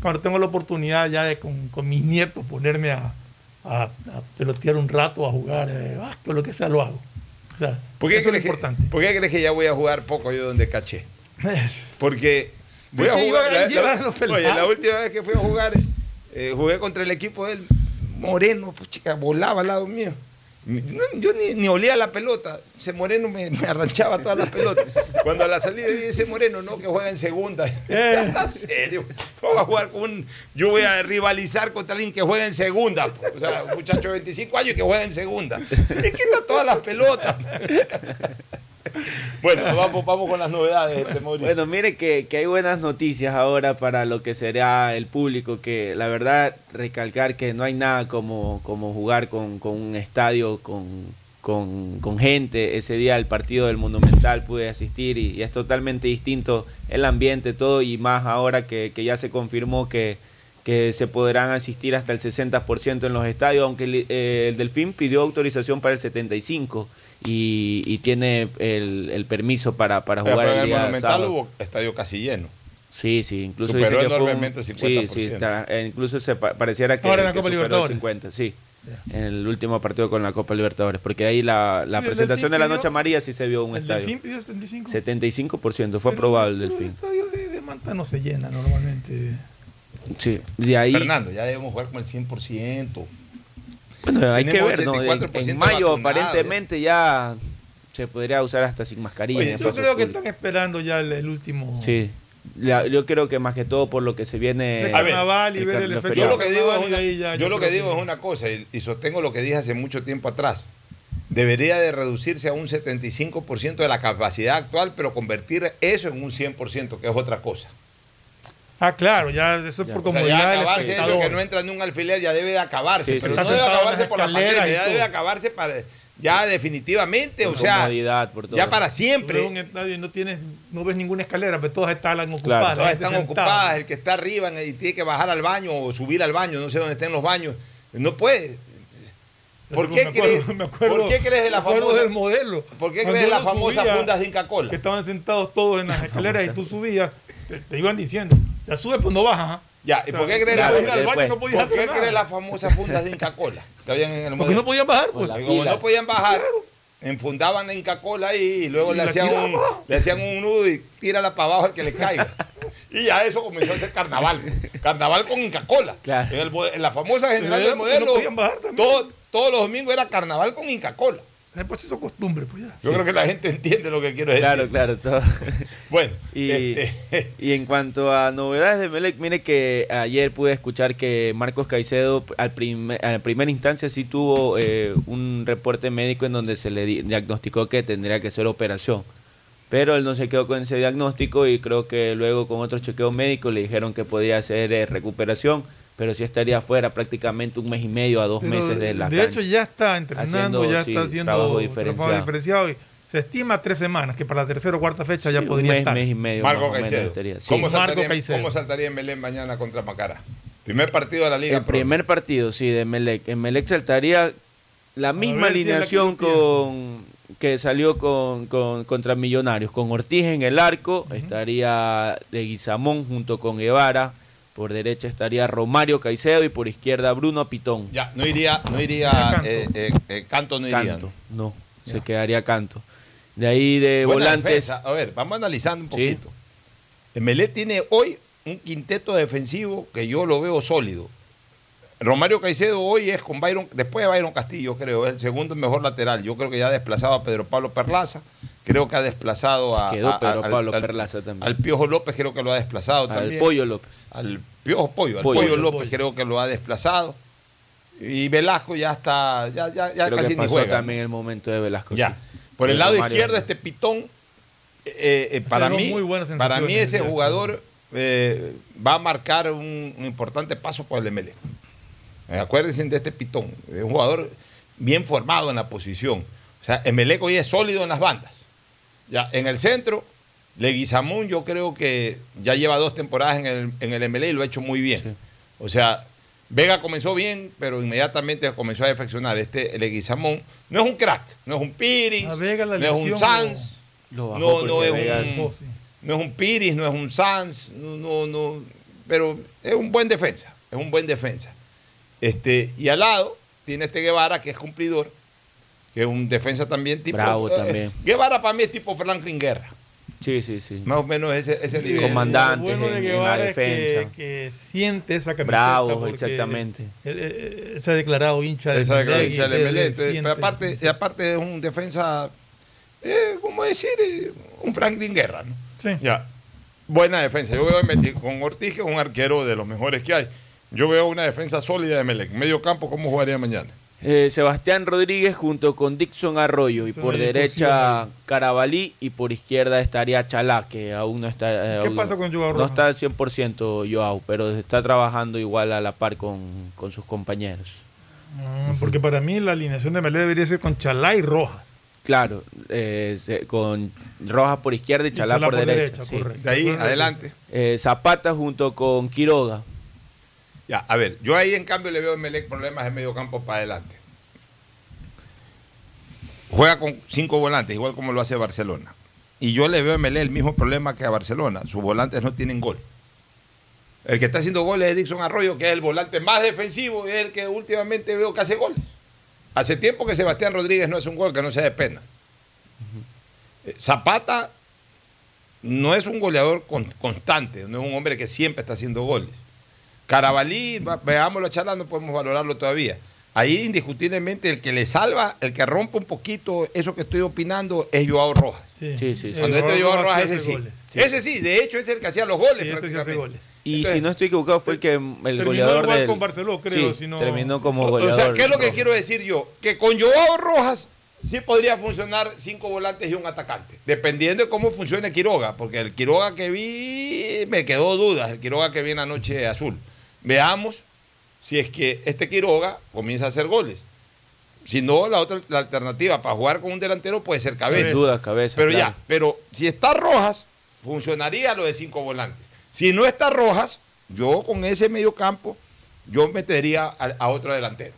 Speaker 9: cuando tengo la oportunidad ya de con, con mis nietos ponerme a, a- a pelotear un rato, a jugar, eh, básquet, lo que sea, lo hago. O sea,
Speaker 1: ¿Por qué,
Speaker 9: eso es lo
Speaker 1: que,
Speaker 9: importante.
Speaker 1: ¿Por qué crees que ya voy a jugar poco yo donde caché? [LAUGHS] Porque voy a jugar. La, la- oye, la última vez que fui a jugar, eh, jugué contra el equipo del Moreno, pues chica, volaba al lado mío. No, yo ni, ni olía la pelota. Ese Moreno me, me arranchaba todas las pelotas. Cuando a la salida vi ese Moreno, no, que juega en segunda. [LAUGHS] en serio. ¿Cómo va a jugar con un- Yo voy a rivalizar contra alguien que juega en segunda. O sea, un muchacho de 25 años que juega en segunda. Le quita todas las pelotas. [LAUGHS] Bueno, vamos, con las novedades, este, Mauricio.
Speaker 28: Bueno, mire que, hay buenas noticias ahora para lo que será el público, que la verdad recalcar que no hay nada como, como jugar con, con un estadio, con, con, gente. Ese día el partido del Monumental pude asistir y, es totalmente distinto el ambiente, todo, y más ahora que ya se confirmó que, que se podrán asistir hasta el 60% en los estadios, aunque el, eh, el Delfín pidió autorización para el 75% y, y tiene el, el permiso para, para
Speaker 1: Pero
Speaker 28: jugar
Speaker 1: en
Speaker 28: el
Speaker 1: el
Speaker 28: día
Speaker 1: Monumental
Speaker 28: sábado.
Speaker 1: hubo estadio casi lleno.
Speaker 28: Sí, sí, incluso
Speaker 1: Superó
Speaker 28: dice que fue un-
Speaker 1: enormemente el
Speaker 28: sí,
Speaker 1: 50%.
Speaker 28: sí, está- eh, incluso se pa- pareciera que,
Speaker 9: Ahora en la
Speaker 28: que
Speaker 9: Copa
Speaker 28: superó el
Speaker 9: Libertadores.
Speaker 28: 50, sí. En el último partido con la Copa Libertadores, porque ahí la, la
Speaker 9: ¿Y el
Speaker 28: presentación
Speaker 9: Delfín
Speaker 28: de la? Noche Amarilla sí se vio un
Speaker 9: El
Speaker 28: estadio.
Speaker 9: Delfín pidió 75.
Speaker 28: 75% fue aprobado el
Speaker 9: Pero el
Speaker 28: Delfín.
Speaker 9: estadio de, de Manta no se llena normalmente.
Speaker 28: Sí, de ahí.
Speaker 1: Fernando, ya debemos jugar con el 100%.
Speaker 28: Bueno, hay que ver, ¿no? En,
Speaker 1: 84%
Speaker 28: en mayo aparentemente ya se podría usar hasta sin mascarilla.
Speaker 9: Oye, yo creo que
Speaker 28: públicos.
Speaker 9: están esperando ya el, el último.
Speaker 28: Sí. La- yo creo que más que todo por lo que se viene.
Speaker 9: De carnaval y
Speaker 28: el
Speaker 9: ver el efecto
Speaker 1: Yo lo que digo es una,
Speaker 9: ya,
Speaker 1: yo
Speaker 9: yo
Speaker 1: lo que digo
Speaker 9: que-
Speaker 1: es una cosa y, y sostengo lo que dije hace mucho tiempo atrás. Debería de reducirse a un 75% de la capacidad actual, pero convertir eso en un 100%, que es otra cosa.
Speaker 9: Ah, claro, ya eso es por comodidad del
Speaker 1: acabarse eso que no entra en un alfiler ya debe de acabarse,
Speaker 28: Sí,
Speaker 1: pero
Speaker 28: sí,
Speaker 1: no debe acabarse por la pandemia, ya debe acabarse para ya definitivamente, o sea,
Speaker 28: por
Speaker 1: ya para siempre.
Speaker 9: estadio y no tienes, no ves ninguna escalera, pero todas están ocupadas.
Speaker 28: Claro,
Speaker 9: la
Speaker 1: Todas están ocupadas, el que está arriba y tiene que bajar al baño o subir al baño, no sé dónde estén los baños, no puede. ¿Por qué, crees, [LAUGHS]
Speaker 9: me acuerdo-
Speaker 1: ¿Por qué crees de la famosa
Speaker 9: del modelo?
Speaker 1: ¿Por qué crees de famosas
Speaker 9: subía,
Speaker 1: fundas de Inca Cola?
Speaker 9: Que estaban sentados todos en las [LAUGHS] escaleras y tú subías, te, te iban diciendo, ya subes, pues no bajas. ¿ah?
Speaker 1: Ya, ¿y por qué crees la-
Speaker 9: no podías
Speaker 1: ¿Por qué
Speaker 9: hacer
Speaker 1: crees
Speaker 9: nada.
Speaker 1: las famosas fundas de Inca Cola que habían en el
Speaker 9: Porque no podían bajar, pues.
Speaker 28: la
Speaker 1: Y como no podían bajar, enfundaban la Inca Cola ahí y luego
Speaker 9: Y
Speaker 1: le
Speaker 9: la
Speaker 1: hacían, un, le hacían un nudo y tírala para abajo al que le caiga. [LAUGHS] Y ya eso comenzó a ser carnaval. Carnaval con Inca Cola.
Speaker 28: Claro.
Speaker 1: En, el en la famosa general del
Speaker 9: no
Speaker 1: modelo,
Speaker 9: podían bajar también.
Speaker 1: todo- todos los domingos era carnaval con Inca Cola.
Speaker 9: Después hizo costumbre, pues ya.
Speaker 1: Yo creo que la gente entiende lo que quiero decir.
Speaker 28: Claro, claro. todo. [LAUGHS]
Speaker 1: Bueno,
Speaker 28: Y,
Speaker 1: este, [LAUGHS]
Speaker 28: y en cuanto a novedades de Melec, mire que ayer pude escuchar que Marcos Caicedo al primer, a la primera instancia sí tuvo eh, un reporte médico en donde se le di- diagnosticó que tendría que ser operación. Pero él no se quedó con ese diagnóstico y creo que luego con otro chequeo médico le dijeron que podía ser eh, recuperación, pero sí estaría fuera prácticamente un mes y medio a dos
Speaker 9: Pero,
Speaker 28: meses de la
Speaker 9: de
Speaker 28: cancha.
Speaker 9: hecho, ya está entrenando,
Speaker 28: Haciendo,
Speaker 9: ya
Speaker 28: sí,
Speaker 9: está haciendo
Speaker 28: trabajo
Speaker 9: trabajo
Speaker 28: diferenciado.
Speaker 9: diferenciado. y se estima tres semanas, que para la tercera o cuarta fecha ya
Speaker 28: Sí, un
Speaker 9: podría
Speaker 28: mes,
Speaker 9: estar.
Speaker 28: mes y medio
Speaker 1: Marco
Speaker 28: menos
Speaker 1: Caicedo.
Speaker 28: Sí.
Speaker 1: ¿Cómo,
Speaker 9: Marco
Speaker 1: saltaría,
Speaker 9: Caicedo.
Speaker 1: ¿Cómo saltaría en Belén mañana contra Macará? Primer partido de la Liga
Speaker 28: El
Speaker 1: Pro.
Speaker 28: primer partido, sí, de Melec. En Melec saltaría la misma
Speaker 9: si la
Speaker 28: alineación con que salió con, con- contra Millonarios. Con Ortiz en el arco, estaría Leguizamón junto con Guevara. Por derecha estaría Romario Caicedo y por izquierda Bruno Pitón.
Speaker 1: Ya, no iría, no iría,
Speaker 9: Canto.
Speaker 1: eh, eh, eh, Canto no iría.
Speaker 28: Canto, no, se quedaría Canto. De ahí de
Speaker 1: Buena
Speaker 28: volantes.
Speaker 1: defensa. A ver, vamos analizando un
Speaker 28: Sí.
Speaker 1: poquito. Emelé tiene hoy un quinteto defensivo que yo lo veo sólido. Romario Caicedo hoy es con Byron, después de Byron Castillo, creo, es el segundo mejor lateral. Yo creo que ya ha desplazado a Pedro Pablo Perlaza, creo que ha desplazado a,
Speaker 28: quedó
Speaker 1: a-
Speaker 28: Pedro
Speaker 1: al-
Speaker 28: Pablo
Speaker 1: al-
Speaker 28: Perlaza también.
Speaker 1: Al Piojo López creo que lo ha desplazado
Speaker 28: Al
Speaker 1: también.
Speaker 28: Pollo López.
Speaker 1: Al Piojo Pollo, al
Speaker 28: Pollo,
Speaker 1: Pollo,
Speaker 28: al
Speaker 1: López
Speaker 9: Pollo.
Speaker 1: creo que lo ha desplazado. Y Velasco ya está, ya, ya, ya
Speaker 28: Creo
Speaker 1: casi
Speaker 28: que
Speaker 1: ni
Speaker 28: pasó
Speaker 1: juega.
Speaker 28: también el momento de Velasco.
Speaker 1: Ya.
Speaker 28: sí.
Speaker 1: Por el lado
Speaker 28: Mario-
Speaker 1: izquierdo, este Pitón eh, eh, para, mí,
Speaker 9: muy
Speaker 1: para mí ese jugador eh, va a marcar un, un importante paso por el MLE. Acuérdense de este pitón. Es un jugador bien formado en la posición. O sea, Emelec hoy es sólido en las bandas. Ya, en el centro, Leguizamón yo creo que ya lleva dos temporadas en el, en el MLE y lo ha hecho muy bien. O sea, Vega comenzó bien, pero inmediatamente comenzó a defeccionar. Este Leguizamón no es un crack, no es un Piris,
Speaker 9: A Vega la
Speaker 1: no es un Sanz,
Speaker 28: Lo bajó
Speaker 1: no, no es
Speaker 28: Vega
Speaker 1: un,
Speaker 28: es-
Speaker 1: no es un Piris, no es un Sanz, no, no, no, pero es un buen defensa, es un buen defensa. Este, y al lado tiene este Guevara que es cumplidor, que es un defensa también tipo.
Speaker 28: Bravo
Speaker 1: eh,
Speaker 28: también.
Speaker 1: Guevara para mí es tipo Franklin Guerra.
Speaker 28: Sí, sí, sí.
Speaker 1: Más o menos ese, ese nivel.
Speaker 28: Comandante
Speaker 9: bueno de
Speaker 28: en, en la
Speaker 9: Guevara es que-
Speaker 28: defensa.
Speaker 9: Que, siente esa camiseta.
Speaker 28: Bravo, exactamente.
Speaker 9: Él, él- él se ha declarado hincha de Melec
Speaker 1: aparte, y aparte es un defensa, eh, ¿cómo decir? Eh, un Franklin Guerra, ¿no? Ya. Buena defensa. Yo veo con Ortiz, que es un arquero de los mejores que hay. Yo veo una defensa sólida de Melec. Medio campo, ¿cómo jugaría mañana?
Speaker 28: Eh, Sebastián Rodríguez junto con Dixon Arroyo y
Speaker 9: Eso
Speaker 28: por derecha Carabalí y por izquierda estaría Chalá que aún no está eh,
Speaker 9: ¿Qué
Speaker 28: aún
Speaker 9: pasa con Joao
Speaker 28: no está al 100% Joao pero está trabajando igual a la par con, con sus compañeros
Speaker 9: Ah, porque para mí la alineación de Melé debería ser con Chalá y Rojas.
Speaker 28: claro eh, con Rojas por izquierda y Chalá,
Speaker 9: Chalá
Speaker 28: por,
Speaker 9: por
Speaker 28: derecha,
Speaker 9: derecha,
Speaker 28: sí.
Speaker 9: correcto.
Speaker 1: De ahí, adelante.
Speaker 28: Eh, Zapata junto con Quiroga
Speaker 1: Ya, a ver, yo ahí en cambio le veo a Melec problemas en medio campo para adelante. Juega con cinco volantes, igual como lo hace Barcelona. Y yo le veo a Melec el mismo problema que a Barcelona. Sus volantes no tienen gol. El que está haciendo goles es Dixon Arroyo, que es el volante más defensivo y es el que últimamente veo que hace goles. Hace tiempo que Sebastián Rodríguez no es un gol, que no sea de pena. Zapata no es un goleador con- constante, no es un hombre que siempre está haciendo goles. Carabalí, veámoslo charlando, podemos valorarlo todavía. Ahí indiscutiblemente el que le salva, el que rompe un poquito eso que estoy opinando es Joao Rojas.
Speaker 9: Sí,
Speaker 28: sí, sí, sí.
Speaker 1: Cuando entra Joao
Speaker 9: Rojas sí
Speaker 1: ese sí. Ese sí, de hecho es el que hacía los goles
Speaker 9: Sí,
Speaker 1: prácticamente.
Speaker 9: goles.
Speaker 28: y
Speaker 1: Entonces,
Speaker 28: si no estoy equivocado fue el que el
Speaker 9: Terminó
Speaker 28: goleador
Speaker 9: igual
Speaker 28: del
Speaker 9: con Barceló, creo, si no-
Speaker 28: terminó como goleador
Speaker 1: O sea, ¿qué es lo que
Speaker 28: Rojas.
Speaker 1: quiero decir yo? Que con Joao Rojas sí podría funcionar cinco volantes y un atacante, dependiendo de cómo funcione Quiroga, porque el Quiroga que vi me quedó dudas, el Quiroga que vi en la noche azul. Veamos si es que este Quiroga comienza a hacer goles. Si no, la otra la alternativa para jugar con un delantero puede ser cabeza.
Speaker 28: Sin duda, cabeza,
Speaker 1: Pero
Speaker 28: claro.
Speaker 1: ya, pero si está Rojas, funcionaría lo de cinco volantes. Si no está Rojas, yo con ese medio campo, yo metería a, a otro delantero.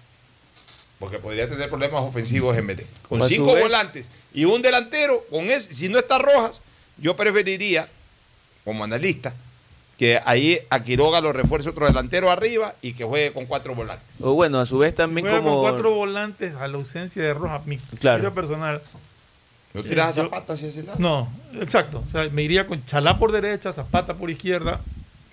Speaker 1: Porque podría tener problemas ofensivos en MD. Con
Speaker 28: su
Speaker 1: cinco volantes y un delantero, con ese, si no está Rojas, yo preferiría, como analista, que ahí a Quiroga lo refuerce otro delantero arriba y que juegue con cuatro volantes.
Speaker 28: o bueno a su vez también
Speaker 9: Juega
Speaker 28: como
Speaker 9: con cuatro volantes a la ausencia de Rojas. Mi
Speaker 28: Claro.
Speaker 9: personal.
Speaker 1: ¿No tiras
Speaker 9: Eh,
Speaker 1: a
Speaker 9: yo-
Speaker 1: Zapata hacia ese lado?
Speaker 9: No, exacto. O sea, me iría con Chalá por derecha, Zapata por izquierda.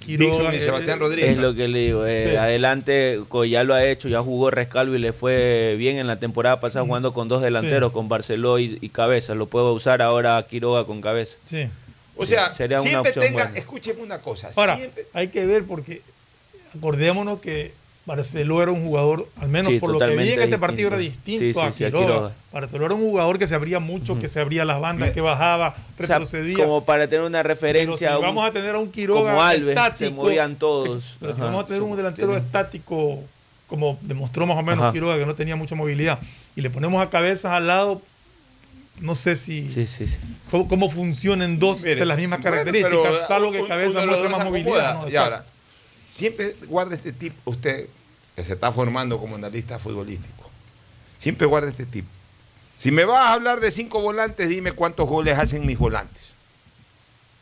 Speaker 1: Dixon y
Speaker 9: eh,
Speaker 1: Sebastián
Speaker 9: eh,
Speaker 1: Rodríguez.
Speaker 28: Es lo que le digo. eh,
Speaker 9: Sí.
Speaker 28: Adelante, ya lo ha hecho, ya jugó Rescalvo y le fue bien en la temporada pasada jugando con dos delanteros,
Speaker 9: Sí.
Speaker 28: con Barceló y, y Cabeza. Lo puedo usar ahora Quiroga con Cabeza.
Speaker 9: Sí.
Speaker 1: O
Speaker 28: Sí,
Speaker 1: sea,
Speaker 28: sería una
Speaker 1: siempre
Speaker 28: opción
Speaker 1: tenga,
Speaker 28: buena.
Speaker 1: escúcheme una cosa,
Speaker 9: Ahora,
Speaker 1: siempre-
Speaker 9: hay que ver porque acordémonos que Barceló era un jugador, al menos
Speaker 28: Sí,
Speaker 9: por lo que vi en este partido, era
Speaker 28: distinto. Sí,
Speaker 9: a
Speaker 28: sí, a
Speaker 9: Quiroga.
Speaker 28: Quiroga.
Speaker 9: Barceló era un jugador que se abría mucho, que se abría las bandas, que bajaba,
Speaker 28: O sea,
Speaker 9: retrocedía.
Speaker 28: como para tener una
Speaker 9: Pero
Speaker 28: referencia.
Speaker 9: si
Speaker 28: a un-
Speaker 9: vamos a tener a un Quiroga
Speaker 28: como Alves, se
Speaker 9: estático,
Speaker 28: movían todos. [LAUGHS]
Speaker 9: Pero si vamos a tener un
Speaker 28: se-
Speaker 9: delantero
Speaker 28: tiene-
Speaker 9: estático, como demostró más o menos
Speaker 28: Ajá.
Speaker 9: Quiroga, que no tenía mucha movilidad, y le ponemos a cabezas al lado, no sé si
Speaker 28: Sí, sí, sí.
Speaker 9: cómo, cómo funcionan dos
Speaker 1: Mire,
Speaker 9: de las mismas
Speaker 1: bueno,
Speaker 9: características,
Speaker 1: pero,
Speaker 9: salvo que
Speaker 1: un-
Speaker 9: cabeza
Speaker 1: de
Speaker 9: muestra más movilidad.
Speaker 1: Y ahora, siempre guarda este tip, usted que se está formando como analista futbolístico, siempre guarda este tip. Si me vas a hablar de cinco volantes, dime cuántos goles hacen mis volantes.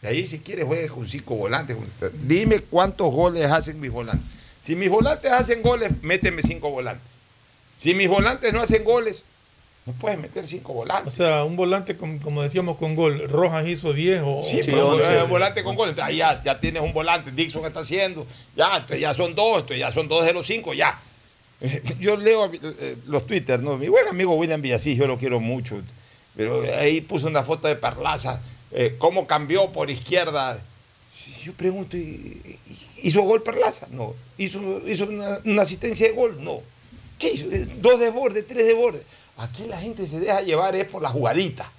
Speaker 1: Y ahí si quieres juegues con cinco volantes. Dime cuántos goles hacen mis volantes. Si mis volantes hacen goles, méteme cinco volantes. Si mis volantes no hacen goles, no puedes meter cinco
Speaker 9: O
Speaker 1: volantes.
Speaker 9: sea, un volante, con- como decíamos, con gol. Rojas hizo 10 o...
Speaker 1: Sí,
Speaker 28: Sí,
Speaker 1: pero
Speaker 28: once.
Speaker 1: un volante con gol. Entonces, ahí ya, ya tienes un volante. Dixon está haciendo. Ya, entonces ya son dos. Entonces ya son dos de los cinco. Ya. [LAUGHS] Yo leo eh, los Twitter, ¿no? Mi buen amigo William Villasís, yo lo quiero mucho. Pero ahí puso una foto de Perlaza. eh, ¿Cómo cambió por izquierda? Yo pregunto, ¿y- y- ¿hizo gol Perlaza? No. ¿Hizo, hizo una, una asistencia de gol? No. ¿Qué hizo? Eh, Dos de borde, tres de borde. Aquí la gente se deja llevar es por la jugadita.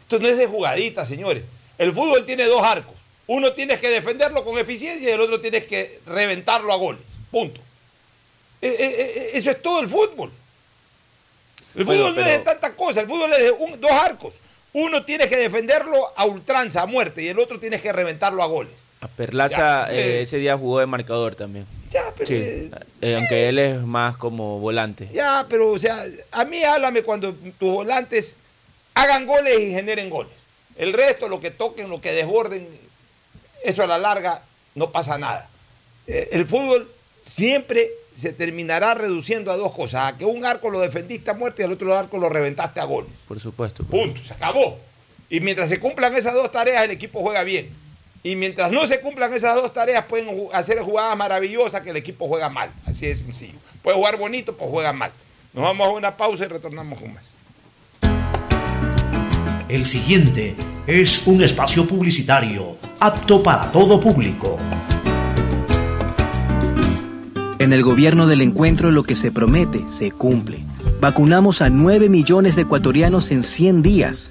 Speaker 1: Esto no es de jugadita, señores. El fútbol tiene dos arcos. Uno tienes que defenderlo con eficiencia y el otro tienes que reventarlo a goles. Punto. E- e- e- Eso es todo el fútbol. El
Speaker 28: Bueno,
Speaker 1: fútbol no es de tanta cosa, el fútbol es de un- dos arcos. Uno tienes que defenderlo a ultranza, a muerte, y el otro tienes que reventarlo a goles.
Speaker 28: A Perlaza eh,
Speaker 1: eh.
Speaker 28: ese día jugó de marcador también.
Speaker 1: Ya, pero,
Speaker 28: Sí,
Speaker 1: eh,
Speaker 28: eh, aunque él es más como volante.
Speaker 1: Ya, pero, o sea, a mí háblame cuando tus volantes hagan goles y generen goles. El resto, lo que toquen, lo que desborden, eso a la larga no pasa nada. Eh, el fútbol siempre se terminará reduciendo a dos cosas: a que un arco lo defendiste a muerte y al otro arco lo reventaste a goles.
Speaker 28: Por supuesto.
Speaker 1: Punto, se acabó. Y mientras se cumplan esas dos tareas, el equipo juega bien. Y mientras no se cumplan esas dos tareas, pueden hacer jugadas maravillosas que el equipo juega mal. Así de sencillo. Puede jugar bonito, pues juega mal. Nos vamos a una pausa y retornamos con más.
Speaker 11: El siguiente es un espacio publicitario apto para todo público.
Speaker 7: En el gobierno del encuentro lo que se promete se cumple. Vacunamos a 9 millones de ecuatorianos en 100 días.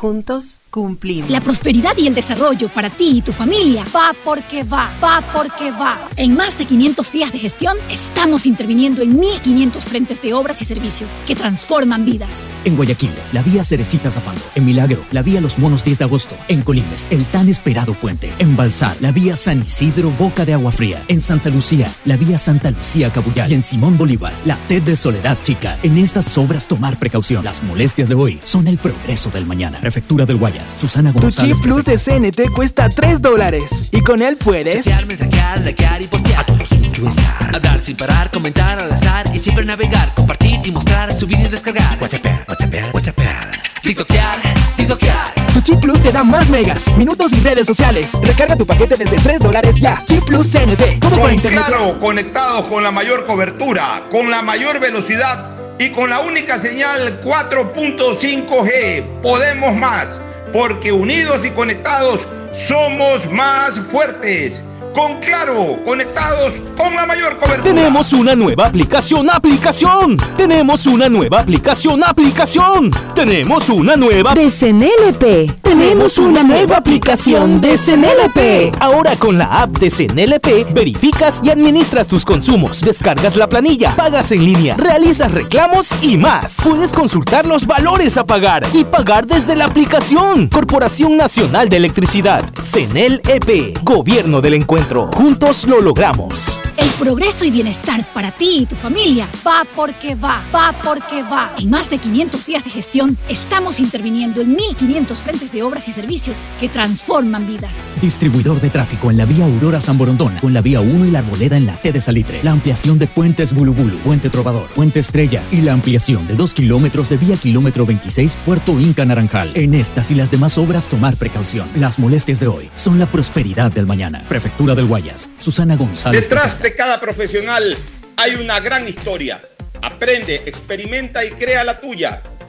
Speaker 22: Juntos cumplimos.
Speaker 2: La prosperidad y el desarrollo para ti y tu familia va porque va, va porque va. En más de 500 días de gestión, estamos interviniendo en 1.500 frentes de obras y servicios que transforman vidas.
Speaker 12: En Guayaquil, la vía Cerecita Zafando. En Milagro, la vía Los Monos 10 de agosto. En Colimes, el tan esperado puente. En Balsar, la vía San Isidro Boca de Agua Fría. En Santa Lucía, la vía Santa Lucía Cabuyal. Y en Simón Bolívar, la TED de Soledad Chica. En estas obras tomar precaución. Las molestias de hoy son el progreso del mañana. Prefectura del Guayas, Susana
Speaker 4: Tu chip plus de CNT cuesta 3 dólares. Y con él puedes.
Speaker 5: Chatear, mensajear, likear y postear. A todos influenciar. Hablar sin parar, comentar al azar y siempre navegar. Compartir y mostrar, subir y descargar. WhatsApp, WhatsApp, WhatsApp. TikTokear, TikTokear.
Speaker 4: Tu chip plus te da más megas, minutos y redes sociales. Recarga tu paquete desde 3 dólares ya. Chip plus CNT. Todo por
Speaker 18: Con
Speaker 4: internet.
Speaker 18: Claro, conectados con la mayor cobertura, con la mayor velocidad y con la única señal 4.5G. Podemos más, porque unidos y conectados somos más fuertes. Con Claro, conectados con la mayor cobertura.
Speaker 4: Tenemos una nueva aplicación, aplicación. Tenemos una nueva aplicación, aplicación. Tenemos una nueva
Speaker 16: de CNLP.
Speaker 4: Tenemos una nueva aplicación de CNLP. Ahora con la app de CNLP verificas y administras tus consumos, descargas la planilla, pagas en línea, realizas reclamos y más. Puedes consultar los valores a pagar y pagar desde la aplicación. Corporación Nacional de Electricidad, CNLP, Gobierno del Encuentro. Juntos lo logramos.
Speaker 2: El progreso y bienestar para ti y tu familia va porque va, va porque va. En más de 500 días de gestión, estamos interviniendo en 1.500 frentes de obras y servicios que transforman vidas.
Speaker 12: Distribuidor de tráfico en la vía Aurora San Borondón, con la vía 1 y la arboleda en la T de Salitre. La ampliación de puentes Bulubulu, Puente Trovador, Puente Estrella y la ampliación de 2 kilómetros de vía kilómetro 26 Puerto Inca Naranjal. En estas y las demás obras tomar precaución. Las molestias de hoy son la prosperidad del mañana. Prefectura del Guayas, Susana González.
Speaker 18: Detrás de cada profesional hay una gran historia. Aprende, experimenta y crea la tuya.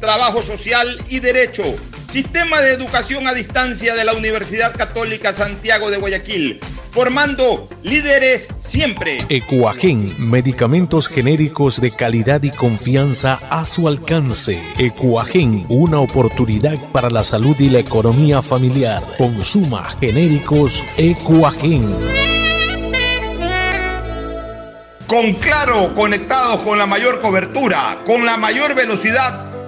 Speaker 18: trabajo social y derecho. Sistema de Educación a Distancia de la Universidad Católica Santiago de Guayaquil, formando líderes siempre.
Speaker 15: Ecuagen, medicamentos genéricos de calidad y confianza a su alcance. Ecuagen, una oportunidad para la salud y la economía familiar. Consuma genéricos Ecuagen.
Speaker 18: Con Claro, conectados con la mayor cobertura, con la mayor velocidad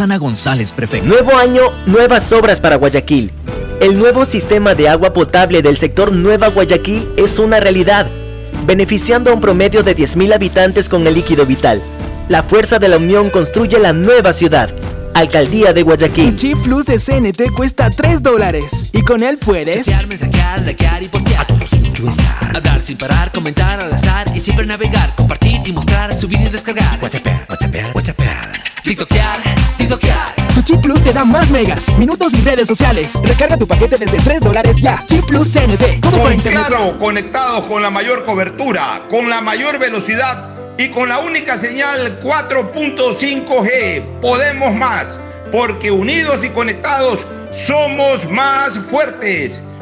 Speaker 12: Susana González, prefecto.
Speaker 23: Nuevo año, nuevas obras para Guayaquil. El nuevo sistema de agua potable del sector Nueva Guayaquil es una realidad, beneficiando a un promedio de 10.000 habitantes con el líquido vital. La fuerza de la unión construye la nueva ciudad. Alcaldía de Guayaquil.
Speaker 4: Un chip plus de CNT cuesta 3 dólares y con él puedes
Speaker 5: Chatear, mensajear, likear y postear. A todos sin parar, comentar al azar y siempre navegar, compartir y mostrar, subir y descargar. WhatsApp, WhatsApp, WhatsApp. TikTokear,
Speaker 4: Tu Chip Plus te da más megas, minutos y redes sociales. Recarga tu paquete desde 3 dólares ya. Chip Plus CNT. Todo por
Speaker 1: Con
Speaker 4: internet.
Speaker 1: Claro, conectados con la mayor cobertura, con la mayor velocidad y con la única señal 4.5G. Podemos más, porque unidos y conectados somos más fuertes.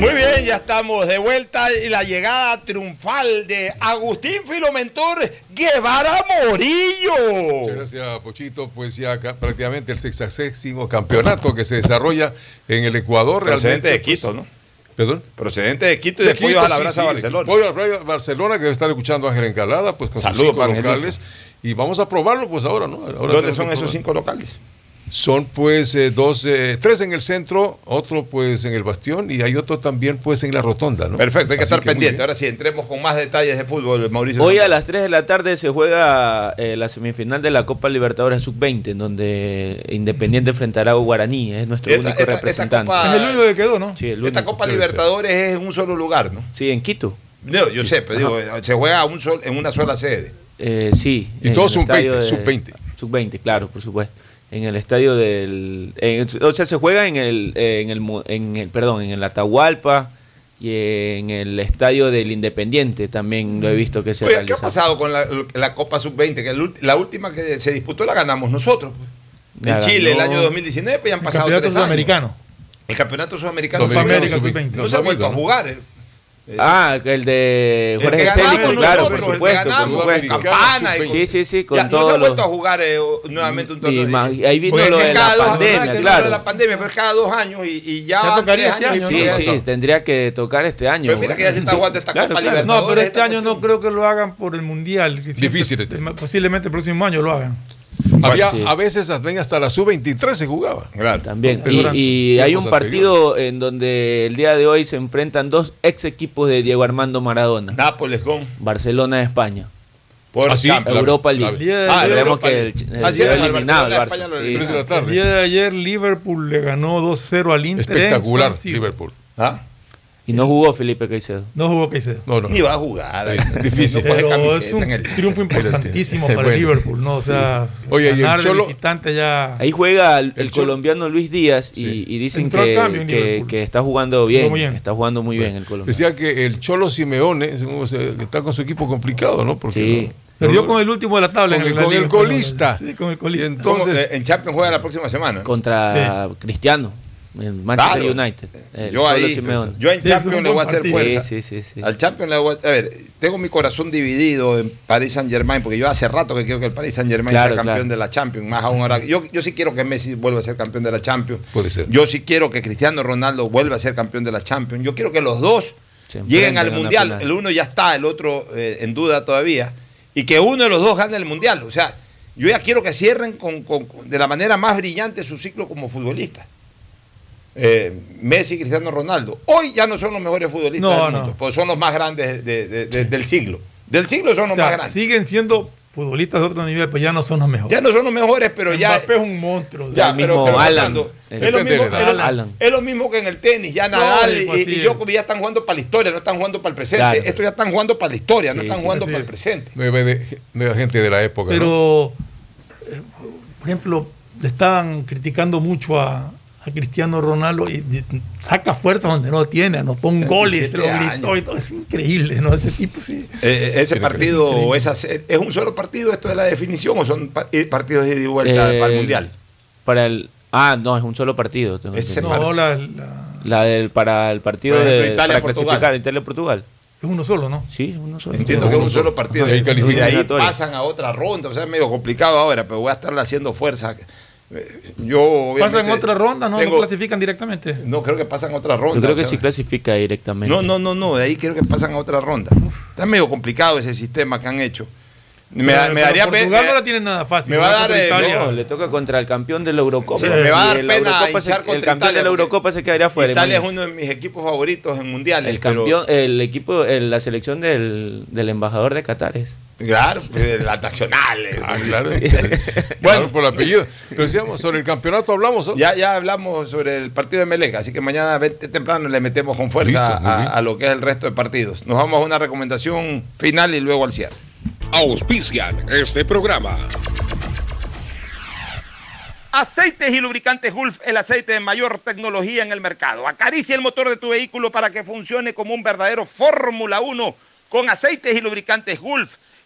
Speaker 1: Muy bien, ya estamos de vuelta y la llegada triunfal de Agustín Filomentor Guevara Morillo.
Speaker 29: Muchas gracias, Pochito. Pues ya prácticamente el sexagésimo campeonato que se desarrolla en el Ecuador.
Speaker 1: Procedente
Speaker 29: realmente,
Speaker 1: de Quito,
Speaker 29: pues,
Speaker 1: ¿no?
Speaker 29: ¿Perdón?
Speaker 1: Procedente de Quito y
Speaker 29: De Quito,
Speaker 1: a la
Speaker 29: sí,
Speaker 1: Brasa
Speaker 29: sí,
Speaker 1: Barcelona.
Speaker 29: Pollo a la Barcelona, que debe estar escuchando Ángel Encalada, pues con
Speaker 1: Saludos
Speaker 29: sus cinco locales. Y vamos a probarlo, pues ahora, ¿no? Ahora
Speaker 1: ¿Dónde son esos cinco locales?
Speaker 29: Son pues eh, dos, eh, tres en el centro, otro pues en el bastión y hay otro también pues en la rotonda, ¿no?
Speaker 1: Perfecto, hay que
Speaker 29: Así
Speaker 1: estar pendiente. Ahora sí, entremos con más detalles de fútbol, Mauricio.
Speaker 28: Hoy a las 3 de la tarde se juega eh, la semifinal de la Copa Libertadores Sub-20, en donde Independiente enfrentará a Guaraní, es nuestro
Speaker 1: Esta-
Speaker 28: único
Speaker 1: esta- esta
Speaker 28: representante.
Speaker 1: Copa- Es el único
Speaker 9: que quedó, ¿no?
Speaker 28: Sí, el
Speaker 1: Esta. Copa Libertadores es en un solo lugar, ¿no?
Speaker 28: Sí, en Quito.
Speaker 1: No, yo sé, pero digo, se juega un sol- en una sola sede.
Speaker 28: Eh, sí.
Speaker 1: Y
Speaker 28: en
Speaker 1: todo
Speaker 28: el
Speaker 1: sub-20,
Speaker 28: estadio de-
Speaker 1: sub-20.
Speaker 28: Sub-20, claro, por supuesto. En el estadio del... en- o sea, se juega en el, en el, mu- en el, perdón, en el Atahualpa y en el estadio del Independiente también lo he visto que se
Speaker 1: Oye, ¿qué ha
Speaker 28: realiza.
Speaker 1: pasado con la, la Copa Sub-20? Que el ulti- la última que se disputó la ganamos nosotros. pues. En Chile, el año 2019, pues ya han
Speaker 9: El
Speaker 1: pasado
Speaker 9: campeonato
Speaker 1: tres años.
Speaker 9: sudamericano.
Speaker 1: El campeonato sudamericano
Speaker 9: Sudamericano,
Speaker 1: sub-20.
Speaker 9: sub-20.
Speaker 1: no se ha vuelto a jugar.
Speaker 28: Ah, el de Jorge Célico, claro,
Speaker 1: nosotros,
Speaker 28: por supuesto, por supuesto.
Speaker 1: Campana y
Speaker 28: Sí, sí, sí, con
Speaker 1: Ya, no se
Speaker 28: todos
Speaker 1: ha vuelto a jugar eh, nuevamente un
Speaker 28: Y
Speaker 1: torneo.
Speaker 28: ahí vino
Speaker 1: Porque
Speaker 28: lo de la
Speaker 1: dos-
Speaker 28: pandemia,
Speaker 1: es
Speaker 28: claro.
Speaker 1: lo de la pandemia, pero es cada dos años y, y ya,
Speaker 9: Ya tocaría este año,
Speaker 28: Sí,
Speaker 9: ¿no?
Speaker 1: eso.
Speaker 28: sí, tendría que tocar este año.
Speaker 1: Pero mira que ya se está jugando esta
Speaker 28: Claro,
Speaker 1: Copa
Speaker 28: claro.
Speaker 9: No, pero este año no creo que lo hagan por el Mundial.
Speaker 29: Difícil este.
Speaker 9: Posiblemente el próximo año lo hagan.
Speaker 29: Había,
Speaker 28: Sí.
Speaker 29: A veces hasta la sub-23 se jugaba.
Speaker 1: Claro.
Speaker 28: También. Y, hay un partido en donde el día de hoy se enfrentan dos ex equipos de Diego Armando Maradona.
Speaker 1: Nápoles con
Speaker 28: Barcelona de España.
Speaker 1: Por
Speaker 29: Ah, sí.
Speaker 28: Europa. League.
Speaker 9: El día de
Speaker 1: Ah,
Speaker 9: ayer-
Speaker 28: Recordemos
Speaker 1: Europa
Speaker 28: que el, el
Speaker 1: Ah, el
Speaker 28: eliminado el Barça. Sí,
Speaker 9: El día de ayer Liverpool le ganó 2-0 al Inter.
Speaker 29: Espectacular. Liverpool.
Speaker 1: ¿Ah?
Speaker 28: Y no jugó Felipe Caicedo.
Speaker 9: No jugó Caicedo.
Speaker 29: No, no.
Speaker 1: Ni va a jugar.
Speaker 29: Difícil.
Speaker 1: No
Speaker 9: Pero
Speaker 1: camiseta
Speaker 9: es un
Speaker 1: en el-
Speaker 9: triunfo importantísimo
Speaker 29: Es
Speaker 9: para
Speaker 29: bueno.
Speaker 9: Liverpool, ¿no? O sea,
Speaker 29: Oye, y el
Speaker 9: de
Speaker 29: Cholo-
Speaker 9: visitante ya.
Speaker 28: Ahí juega el, colombiano Luis Díaz y, y dicen que, que- está jugando bien,
Speaker 9: muy bien.
Speaker 28: Está jugando muy bien el colombiano.
Speaker 29: Decía que el Cholo Simeone está con su equipo complicado, ¿no? Porque
Speaker 28: Sí.
Speaker 29: no-
Speaker 9: Perdió con el último de la tabla.
Speaker 29: con
Speaker 9: en
Speaker 29: el-
Speaker 9: la
Speaker 29: con
Speaker 9: Liga
Speaker 29: el
Speaker 9: Española.
Speaker 29: colista.
Speaker 9: Sí, con el
Speaker 29: Y
Speaker 9: colista.
Speaker 29: entonces-
Speaker 1: ¿Cómo? Eh, en Champions juega la próxima semana.
Speaker 28: Contra Cristiano, en Manchester
Speaker 1: Claro.
Speaker 28: United. el
Speaker 1: Yo ahí,
Speaker 28: Simeone.
Speaker 1: yo en
Speaker 9: Sí,
Speaker 1: Champions le voy a hacer
Speaker 9: partido.
Speaker 1: fuerza.
Speaker 28: Sí, sí, sí, sí.
Speaker 1: Al Champions le voy a... A ver, tengo mi corazón dividido en Paris Saint Germain, porque yo hace rato que quiero que el Paris Saint Germain
Speaker 28: Claro,
Speaker 1: sea campeón
Speaker 28: claro.
Speaker 1: de la Champions, más aún ahora. Yo, yo sí quiero que Messi vuelva a ser campeón de la Champions.
Speaker 29: Puede ser.
Speaker 1: Yo sí quiero que Cristiano Ronaldo vuelva a ser campeón de la Champions. Yo quiero que los dos
Speaker 28: Se
Speaker 1: lleguen al Mundial.
Speaker 28: final.
Speaker 1: El uno ya está, el otro eh, en duda todavía. Y que uno de los dos gane el Mundial. O sea, yo ya quiero que cierren con, con- de la manera más brillante su ciclo como futbolista. Eh, Messi y Cristiano Ronaldo. Hoy ya no son los mejores futbolistas
Speaker 9: No,
Speaker 1: del
Speaker 9: no.
Speaker 1: mundo, porque son los más grandes de- de- de- del siglo. Del siglo son
Speaker 9: O
Speaker 1: los
Speaker 9: sea,
Speaker 1: más grandes.
Speaker 9: siguen siendo futbolistas de otro nivel, pero ya no son los mejores.
Speaker 1: Ya no son los mejores, pero ya.
Speaker 9: Mbappé es un monstruo.
Speaker 1: Ya,
Speaker 28: El
Speaker 1: pero,
Speaker 28: mismo
Speaker 1: pero
Speaker 28: Alan. El-
Speaker 1: es, lo mismo, es lo- es lo mismo que en el tenis. Ya Nadal y, y. Djokovic ya están jugando para la historia, no están jugando para el presente.
Speaker 28: Claro.
Speaker 1: Estos ya están jugando para la historia, no están
Speaker 28: sí,
Speaker 1: jugando
Speaker 9: sí,
Speaker 1: para
Speaker 9: sí.
Speaker 1: el presente.
Speaker 29: Nueve gente de la época. ¿no?
Speaker 9: Pero, eh, por ejemplo, le estaban criticando mucho a, a Cristiano Ronaldo y, y saca fuerza donde no tiene, anotó un gol y se lo
Speaker 1: 27
Speaker 9: gritó y todo. Es increíble, ¿no? Ese tipo sí.
Speaker 1: Eh, ese
Speaker 29: Tiene
Speaker 1: partido, o se- ¿es un solo partido esto de la definición o son pa- eh, partidos de ida y vuelta
Speaker 28: Eh,
Speaker 1: para el Mundial?
Speaker 28: Para el, ah, no, es un solo partido. tengo
Speaker 1: Ese.
Speaker 9: No, la, la-
Speaker 28: La del, para el partido de,
Speaker 1: Italia,
Speaker 28: para
Speaker 1: Portugal.
Speaker 28: clasificar Italia-Portugal.
Speaker 9: es uno solo, ¿no?
Speaker 28: Sí, uno solo.
Speaker 1: Entiendo que es un solo partido. Y de ahí pasan a otra ronda. O sea, es medio complicado ahora, pero voy a estarle haciendo fuerza. Eh, Yo,
Speaker 9: Pasan otra ronda, ¿no?
Speaker 1: tengo-
Speaker 9: No clasifican directamente.
Speaker 1: No, creo que pasan otra ronda.
Speaker 28: Yo creo
Speaker 1: o
Speaker 28: que
Speaker 1: sea,
Speaker 28: sí clasifica directamente.
Speaker 1: No, no, no, no, de ahí creo que pasan a otra ronda. Está medio complicado ese sistema que han hecho. Me,
Speaker 9: Pero-
Speaker 1: me daría pena.
Speaker 9: Portugal no la tiene nada fácil.
Speaker 1: me va a dar, eh,
Speaker 9: Italia.
Speaker 28: No, le toca contra el campeón de la Eurocopa.
Speaker 1: Sí, me va a dar
Speaker 28: el
Speaker 1: pena
Speaker 28: Eurocopa se- El campeón
Speaker 1: Italia
Speaker 28: de la Eurocopa se quedaría fuera.
Speaker 1: Italia es uno de mis equipos favoritos en mundiales.
Speaker 28: El
Speaker 1: pero-
Speaker 28: campeón, el equipo, el- la selección del, del embajador de Qatar es.
Speaker 1: Claro, pues, las nacionales.
Speaker 29: Ah, claro.
Speaker 1: Sí.
Speaker 29: Bueno, por el apellido. Pero decíamos, sobre el campeonato hablamos.
Speaker 1: Ya, ya hablamos sobre el partido de Melec, así que mañana vente temprano le metemos con fuerza
Speaker 29: Listo,
Speaker 1: a lo que es el resto de partidos. Nos vamos a una recomendación final y luego al cierre.
Speaker 27: Auspician este programa.
Speaker 30: Aceites y lubricantes Gulf, el aceite de mayor tecnología en el mercado. Acaricia el motor de tu vehículo para que funcione como un verdadero Fórmula 1 con aceites y lubricantes Gulf.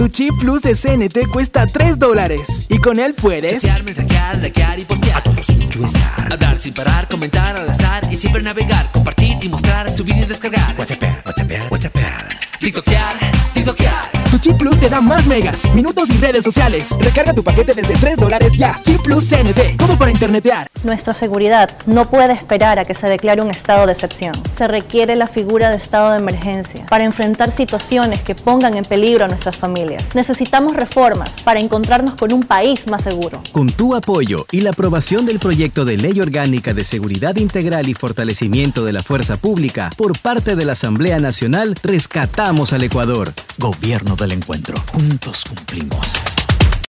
Speaker 23: Tu chip plus de CNT cuesta 3 dólares y con él puedes
Speaker 5: Chatear, mensajear, likear y postear. A todos. Hablar sin parar, comentar al azar y siempre navegar, compartir y mostrar, subir y descargar. WhatsApp, WhatsApp, WhatsApp. TikTokear, TikTokear.
Speaker 23: Tu chip plus te da más megas, minutos y redes sociales. Recarga tu paquete desde 3 dólares ya. Chip plus CNT, todo para internetear.
Speaker 31: Nuestra seguridad no puede esperar a que se declare un estado de excepción. Se requiere la figura de estado de emergencia para enfrentar situaciones que pongan en peligro a nuestras Necesitamos reformas para encontrarnos con un país más seguro.
Speaker 7: Con tu apoyo y la aprobación del proyecto de ley orgánica de seguridad integral y fortalecimiento de la fuerza pública por parte de la Asamblea Nacional, rescatamos al Ecuador. Gobierno del Encuentro. Juntos cumplimos.